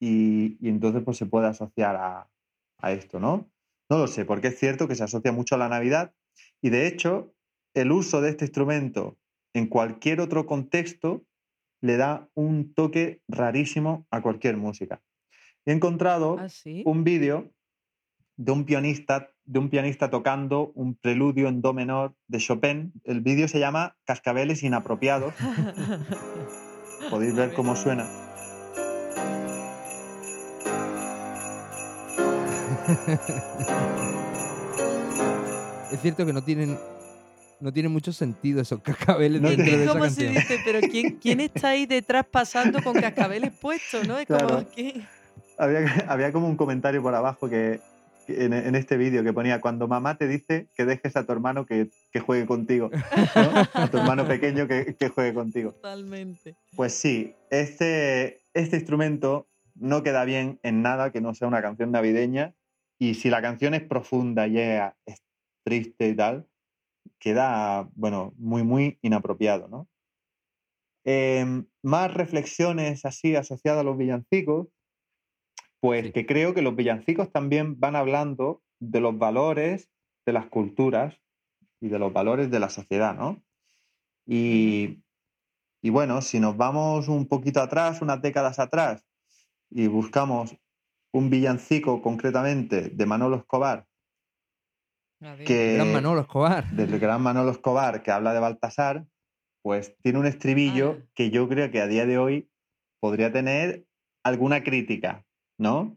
y, y entonces pues se puede asociar a, a esto, ¿no? No lo sé, porque es cierto que se asocia mucho a la Navidad y de hecho el uso de este instrumento en cualquier otro contexto le da un toque rarísimo a cualquier música. He encontrado ¿Ah, sí? un vídeo de un pianista de un pianista tocando un preludio en do menor de Chopin. El vídeo se llama Cascabeles inapropiados. Podéis ver cómo suena. Es cierto que no tienen, no tienen mucho sentido esos cascabeles No dentro tiene- de esa ¿Cómo se canción. dice? Pero ¿quién, ¿quién está ahí detrás pasando con cascabeles puestos, no? Es como Claro. que... Había, había como un comentario por abajo que en, en este vídeo que ponía cuando mamá te dice que dejes a tu hermano que, que juegue contigo, ¿no? a tu hermano pequeño que, que juegue contigo. Totalmente. Pues sí, este, este instrumento no queda bien en nada que no sea una canción navideña y si la canción es profunda y es, es triste y tal, queda, bueno, muy, muy inapropiado, ¿no? Em, más reflexiones así asociadas a los villancicos, pues Sí. que creo que los villancicos también van hablando de los valores de las culturas y de los valores de la sociedad, ¿no? Y, y bueno, si nos vamos un poquito atrás, unas décadas atrás, y buscamos un villancico concretamente de Manolo Escobar, que Gran Manolo Escobar. del gran Manolo Escobar, que habla de Baltasar, pues tiene un estribillo Ah. que yo creo que a día de hoy podría tener alguna crítica, ¿no?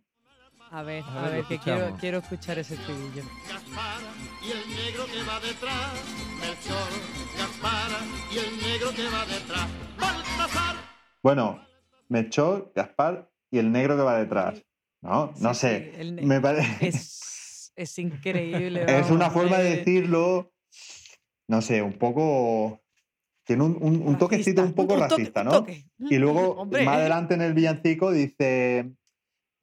A ver, A a, ver, que quiero, escuchar ese estribillo. Gaspara y el negro que va detrás, Melchor, Gaspara y el negro que va detrás, Baltasar. Bueno, Melchor, Gaspar y el negro que va detrás. No, no Sí, sé. sí, el ne- Me parece. Es, es increíble. Es una forma de eh, decirlo, no sé, un poco. Tiene un, un- un toquecito un poco un racista, ¿no? toque. Y luego, Hombre, más ¿eh? adelante en el villancico, dice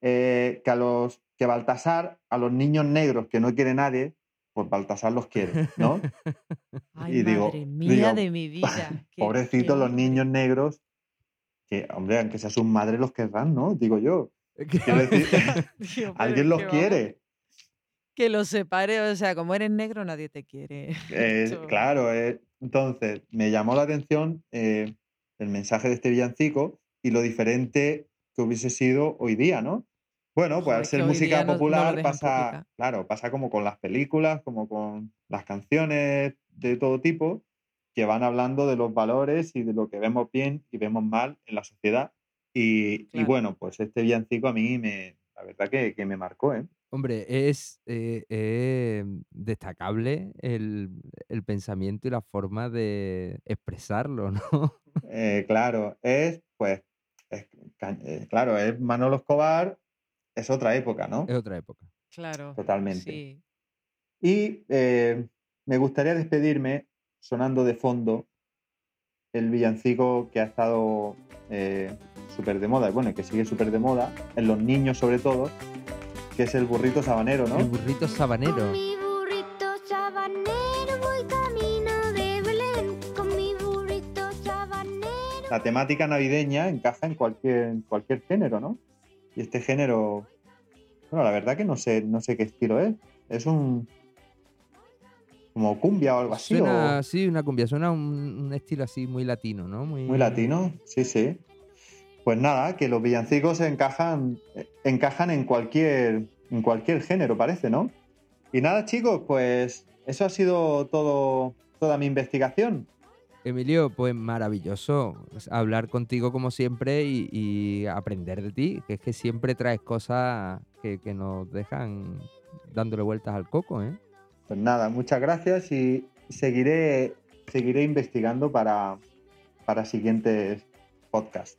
eh, que a los que Baltasar, a los niños negros que no quiere nadie, pues Baltasar los quiere, ¿no? Ay, y digo- madre mía digo, de mi vida. Pobrecitos los niños negros, que, hombre, aunque sea sus madres los querrán, ¿no? Digo yo. Quiero decir, alguien los quiere. Que los separe, o sea, como eres negro nadie te quiere. Eh, claro, eh, entonces me llamó la atención eh, el mensaje de este villancico y lo diferente que hubiese sido hoy día, ¿no? Bueno, pues al ser música día no- no popular pasa, claro, pasa como con las películas, como con las canciones de todo tipo, que van hablando de los valores y de lo que vemos bien y vemos mal en la sociedad. Y, y Claro. bueno, pues este villancico a mí me, la verdad que, que me marcó, ¿eh? Hombre, es eh, eh, destacable el, el pensamiento y la forma de expresarlo, ¿no? Eh, claro, es, pues, es eh, claro, es Manolo Escobar, es otra época, ¿no? Es otra época. Claro. Totalmente. Sí. Y eh, me gustaría despedirme sonando de fondo el villancico que ha estado eh, súper de moda, bueno, que sigue súper de moda, en los niños sobre todo, que es el burrito sabanero, ¿no? El burrito sabanero. Con mi burrito sabanero voy camino de Belén. Con mi burrito sabanero la temática navideña encaja en cualquier, en cualquier género, ¿no? Y este género, bueno, la verdad que no sé, no sé qué estilo es. Es un como cumbia o algo así, Suena, o sí, una cumbia, suena un, un estilo así muy latino, ¿no? Muy, muy latino, sí, sí. Pues nada, que los villancicos encajan, encajan en cualquier, en cualquier género, parece, ¿no? Y nada, chicos, pues eso ha sido todo, toda mi investigación. Emilio, pues maravilloso hablar contigo como siempre y, y aprender de ti, que es que siempre traes cosas que, que nos dejan dándole vueltas al coco, ¿eh? Pues nada, muchas gracias y seguiré, seguiré investigando para, para siguientes podcasts.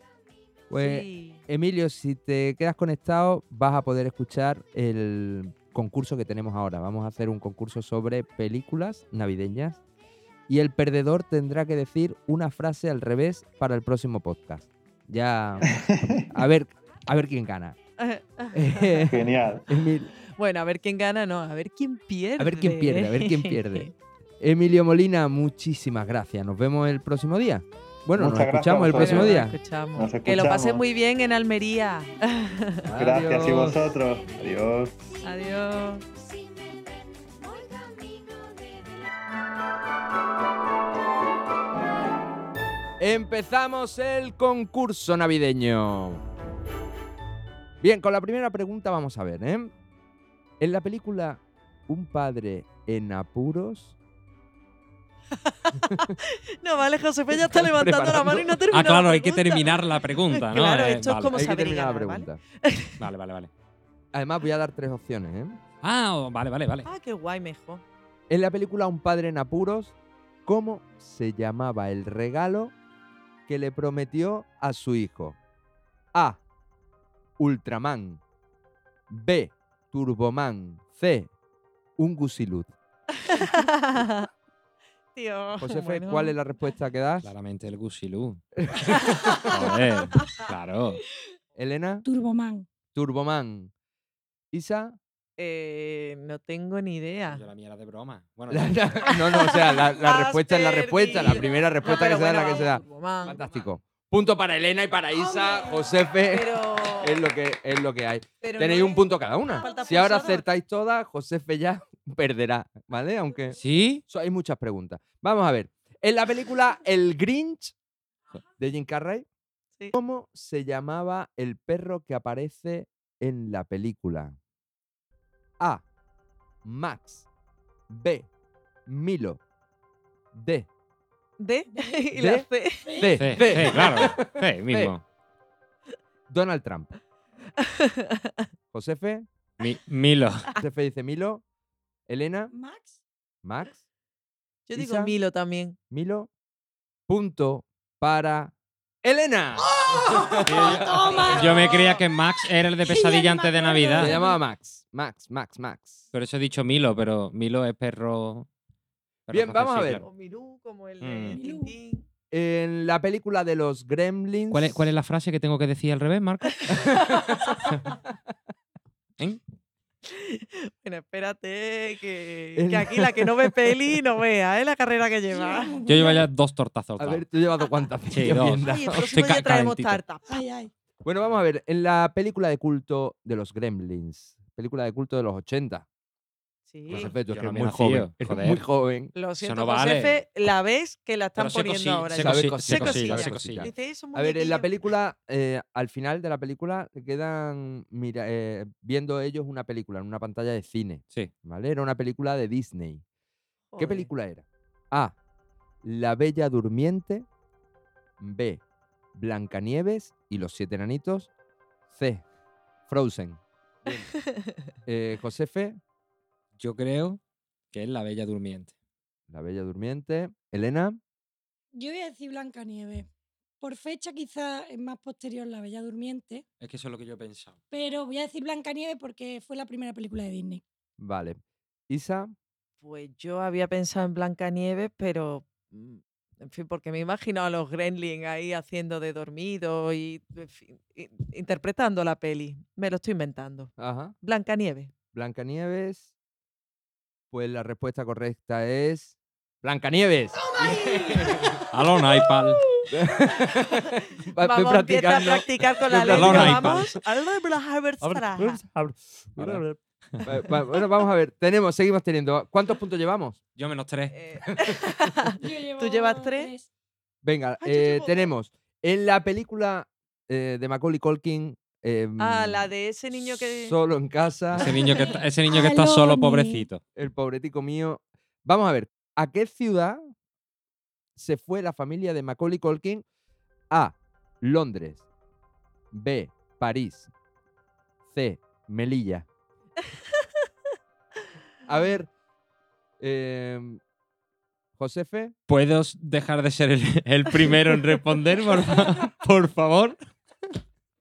Pues Sí. Emilio, si te quedas conectado, vas a poder escuchar el concurso que tenemos ahora. Vamos a hacer un concurso sobre películas navideñas y el perdedor tendrá que decir una frase al revés para el próximo podcast. Ya, a ver, a ver quién gana. Genial. Emil- bueno, a ver quién gana, no, a ver quién pierde. a ver quién pierde, a ver quién pierde. Emilio Molina, muchísimas gracias. Nos vemos el próximo día. Bueno, Muchas nos escuchamos el próximo día. nos escuchamos. Nos Que lo pasen muy bien en Almería. Gracias y vosotros. Adiós. Adiós. Empezamos el concurso navideño. Bien, con la primera pregunta vamos a ver, ¿eh? En la película Un padre en apuros. No, vale, José, pues ya está levantando la mano y no termina Ah, claro, la hay que pregunta. terminar la pregunta, ¿no? Claro, Eh, esto es vale. como Hay que terminar la ganar, ¿vale? pregunta. Vale, vale, vale. Además, voy a dar tres opciones, ¿eh? Ah, oh, vale, vale, vale. Ah, qué guay, mejor. En la película Un padre en apuros, ¿cómo se llamaba el regalo que le prometió a su hijo? A. Ultraman. B. Turboman. C. Un gusilud. Tío. Josefe, bueno. ¿cuál es la respuesta que das? Claramente el Gusilú. Joder, claro. Elena, Turboman. Turboman. Isa, Eh, no tengo ni idea. Yo la mía era de broma. Bueno, La- ya- la- no, no, o sea, la, respuesta es la respuesta. La primera respuesta que se da es la que se da. Fantástico. Punto para Elena y para Isa, Josefe. Pero. Es lo que, es lo que hay. pero Tenéis no un punto cada una. Si ahora acertáis todas, Josefe ya perderá, ¿vale? Aunque ¿Sí? so- hay muchas preguntas. Vamos a ver. En la película El Grinch de Jim Carrey, Sí. ¿cómo se llamaba el perro que aparece en la película? A. Max. B. Milo. D. ¿De? y la C. D. D. claro. Sí, mismo. Donald Trump. Josefe. Mi- Milo. Josefe dice Milo. Elena. Max. Max. Yo digo Isa. Milo también. Milo. Punto para Elena. ¡Toma! Yo me creía que Max era el de pesadilla antes de. Navidad. Se llamaba Max. Max, Max, Max. Por eso he dicho Milo, pero Milo es perro. perro Bien, vamos a ver. claro. O Mirú, como el de Mm. Tintín. En la película de los Gremlins. ¿Cuál es, cuál es la frase que tengo que decir al revés, Marco? ¿Eh? Bueno, espérate, que, El- que aquí la que no ve peli no vea, ¿eh? La carrera que lleva. Yo llevo ya dos tortazos. A ver, tú llevas dos cuantas Sí, veces dos. Ay, el día traemos tarta. Ay, ay. Bueno, vamos a ver. En la película de culto de los Gremlins. Película de culto de los 80. Sí. Josefe, tú Yo no eres muy joven. Eres joder. muy joven. Lo siento, no vale. Josefe, la ves que la están Pero sé poniendo cosi- ahora. sé ya. Sabe cosi- cosilla, sé cosilla, sé sé cosilla. cosilla. Dice, "Es un A ver, en la muñequillo". película, eh, al final de la película, se quedan mira, eh, viendo ellos una película en una pantalla de cine. Sí. ¿Vale? Era una película de Disney. ¿Qué Joder. película era? A. La Bella Durmiente. B. Blancanieves y los Siete Enanitos. C. Frozen. Eh, Josefe, Yo creo que es la Bella Durmiente. La Bella Durmiente. Elena, Yo voy a decir Blancanieves. Por fecha quizás es más posterior La Bella Durmiente, Es que eso es lo que yo he pensado. pero voy a decir Blancanieves porque fue la primera película de Disney. vale. Isa, Pues yo había pensado en Blancanieves, pero. mm, En fin, porque me he imaginado a los Gremlins ahí haciendo de dormido y, en fin, i- interpretando la peli. Me lo estoy inventando. ajá. Blancanieves. Blancanieves. Pues la respuesta correcta es Blancanieves. Va- voy Vamos, empieza a practicando. practicar con la practicando. vamos. Va- va- Bueno, vamos a ver. Tenemos, seguimos teniendo. ¿Cuántos puntos llevamos? Yo menos tres. Eh, ¿Tú llevas tres? Venga, Ay, yo eh, tenemos en la película eh, de Macaulay Culkin. Em, Ah, la de ese niño que. Solo en casa. Ese niño que está, ese niño que está solo, pobrecito. el pobretico mío. Vamos a ver, ¿a qué ciudad se fue la familia de Macaulay Culkin? A. Londres. B. París. C. Melilla. A ver, em, Josefe. ¿Puedo dejar de ser el, el primero en responder, por, por favor?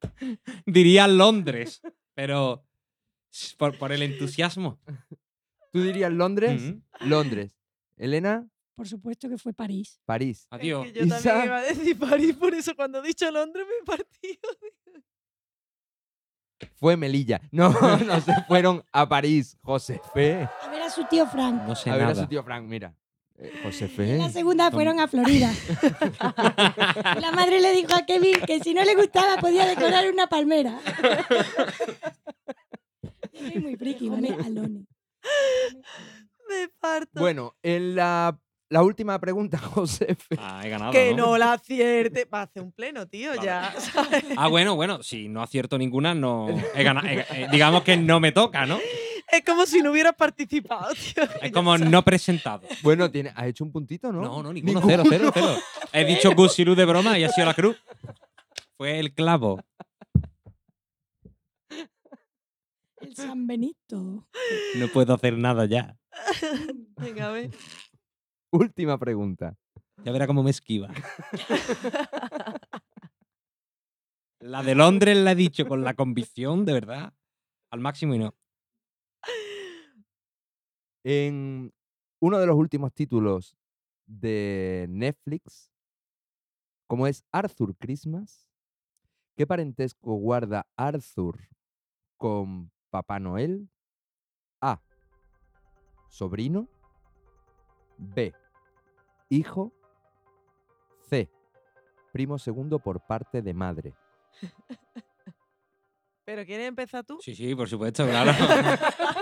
Diría Londres, pero por, por el entusiasmo. ¿Tú dirías Londres? Londres. Elena, Por supuesto que fue París. París. Es Adiós. que yo Isa. también iba a decir París, por eso cuando he dicho Londres me he partido. Fue Melilla. No, no se fueron a París, Josefe. A ver a su tío Frank. No sé A ver a su tío Frank, mira. Eh, En Josefe. la segunda fueron a Florida. La madre le dijo a Kevin que si no le gustaba podía decorar una palmera. Yo soy muy friki, ¿vale? Alone. Me parto. Bueno, en la, la última pregunta, Josefe. Ah, he ganado. que ¿no? no la acierte. Va a hacer un pleno, tío, Vale. ya. ¿sabes? Ah, bueno, bueno, si no acierto ninguna, no. he gana- he- eh, digamos que no me toca, ¿no? Es como si no hubieras participado, tío. Es como no presentado. Bueno, tiene, has hecho un puntito, ¿no? No, no, ninguno, cero, cero, cero. He dicho Gusilú de broma y ha sido la cruz. Fue el clavo. El San Benito. No puedo hacer nada ya. Venga, a ver. Última pregunta. Ya verá cómo me esquiva. La de Londres la he dicho con la convicción, de verdad, al máximo y no. En uno de los últimos títulos de Netflix, como es Arthur Christmas, ¿qué parentesco guarda Arthur con Papá Noel? A. Sobrino. B. Hijo. C. Primo segundo por parte de madre. ¿Pero quieres empezar tú? Sí, sí, por supuesto, claro.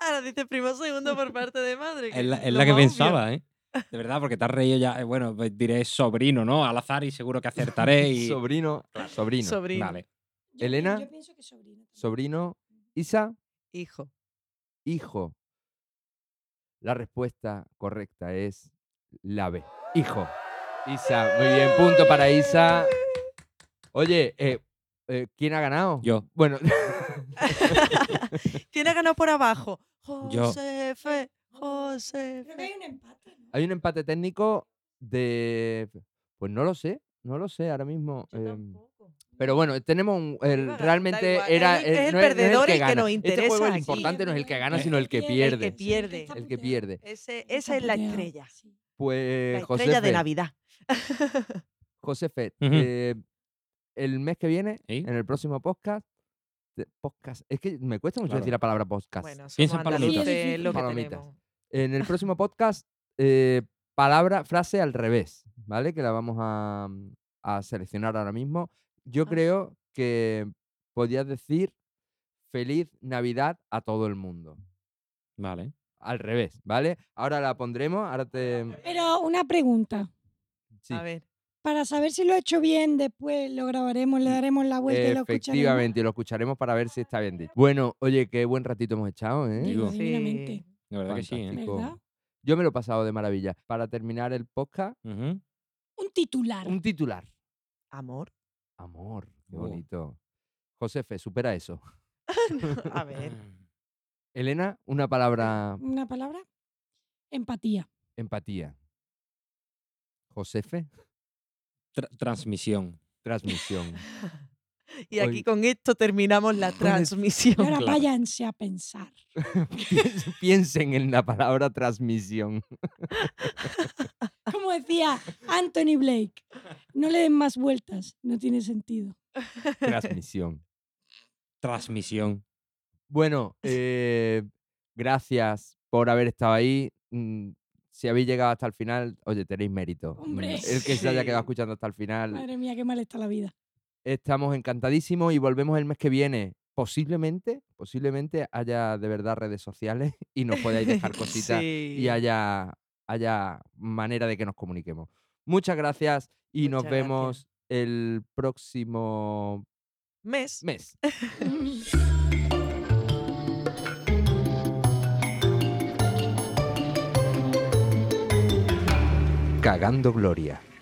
Ahora dice primo segundo por parte de madre. Es la, es lo la que obvio. pensaba, ¿eh? De verdad, porque te has reído ya. eh, Bueno, pues diré sobrino, ¿no? Al azar y seguro que acertaré. Y... Sobrino. Sobrino. Sobrino. Vale. Yo Elena. Yo pienso que sobrino. Sobrino. Isa. Hijo. hijo. La respuesta correcta es la B. Hijo. Isa, muy bien, punto para Isa. Oye, eh, eh, ¿quién ha ganado? Yo. Bueno, ¿Quién ha ganado por abajo? Yo. Josefe, Josefe. Creo que hay un empate. ¿no? hay un empate técnico de... Pues no lo sé, no lo sé ahora mismo. Yo tampoco. pero bueno, tenemos un, el- realmente era es el- es el no perdedor que el que gana. nos Este juego interesa el aquí. importante no es el que gana, Eh, sino el que que pierde. El que pierde. El que pierde. Ese- esa es la estrella. Pues La estrella de Josefe, Navidad. Josefe, Ujú. eh, el mes que viene, ¿Sí? en el próximo podcast, de- podcast, es que me cuesta mucho Claro. decir la palabra podcast. Bueno, Piensa en palomitas. andaluces, Sí, es lo que palomitas. tenemos. En el próximo podcast, eh, palabra, frase al revés, ¿vale? Que la vamos a, a seleccionar ahora mismo. Yo Ah. creo que podías decir feliz Navidad a todo el mundo. Vale. Al revés, ¿vale? Ahora la pondremos, ahora te... Pero una pregunta. sí. A ver. Para saber si lo he hecho bien, después lo grabaremos, le daremos la vuelta y lo escucharemos. Efectivamente, y lo escucharemos para ver si está bien dicho. Bueno, oye, qué buen ratito hemos echado, ¿eh? Digo. Sí. De verdad que sí, ¿eh? ¿Verdad? Yo me lo he pasado de maravilla. Para terminar el podcast. Un titular. un titular. Amor. Amor, qué Oh. bonito. Josefe, supera eso. A ver. Elena, una palabra ¿Una palabra? Empatía. empatía. Josefe, Tra- transmisión. transmisión. Y aquí Hoy- con esto terminamos la transmisión. Ahora Claro. váyanse a pensar. Piensen- Piensen en la palabra transmisión. Como decía Anthony Blake, no le den más vueltas, no tiene sentido. Transmisión. Transmisión. Bueno, eh, gracias por haber estado ahí. Si habéis llegado hasta el final, oye, tenéis mérito. Hombre. El que se haya quedado escuchando hasta el final, Madre mía, qué mal está la vida. estamos encantadísimos y volvemos el mes que viene. Posiblemente, posiblemente haya de verdad redes sociales y nos podáis dejar cositas y haya, haya manera de que nos comuniquemos. Muchas gracias y nos vemos el próximo Mes. mes. Cagando Gloria.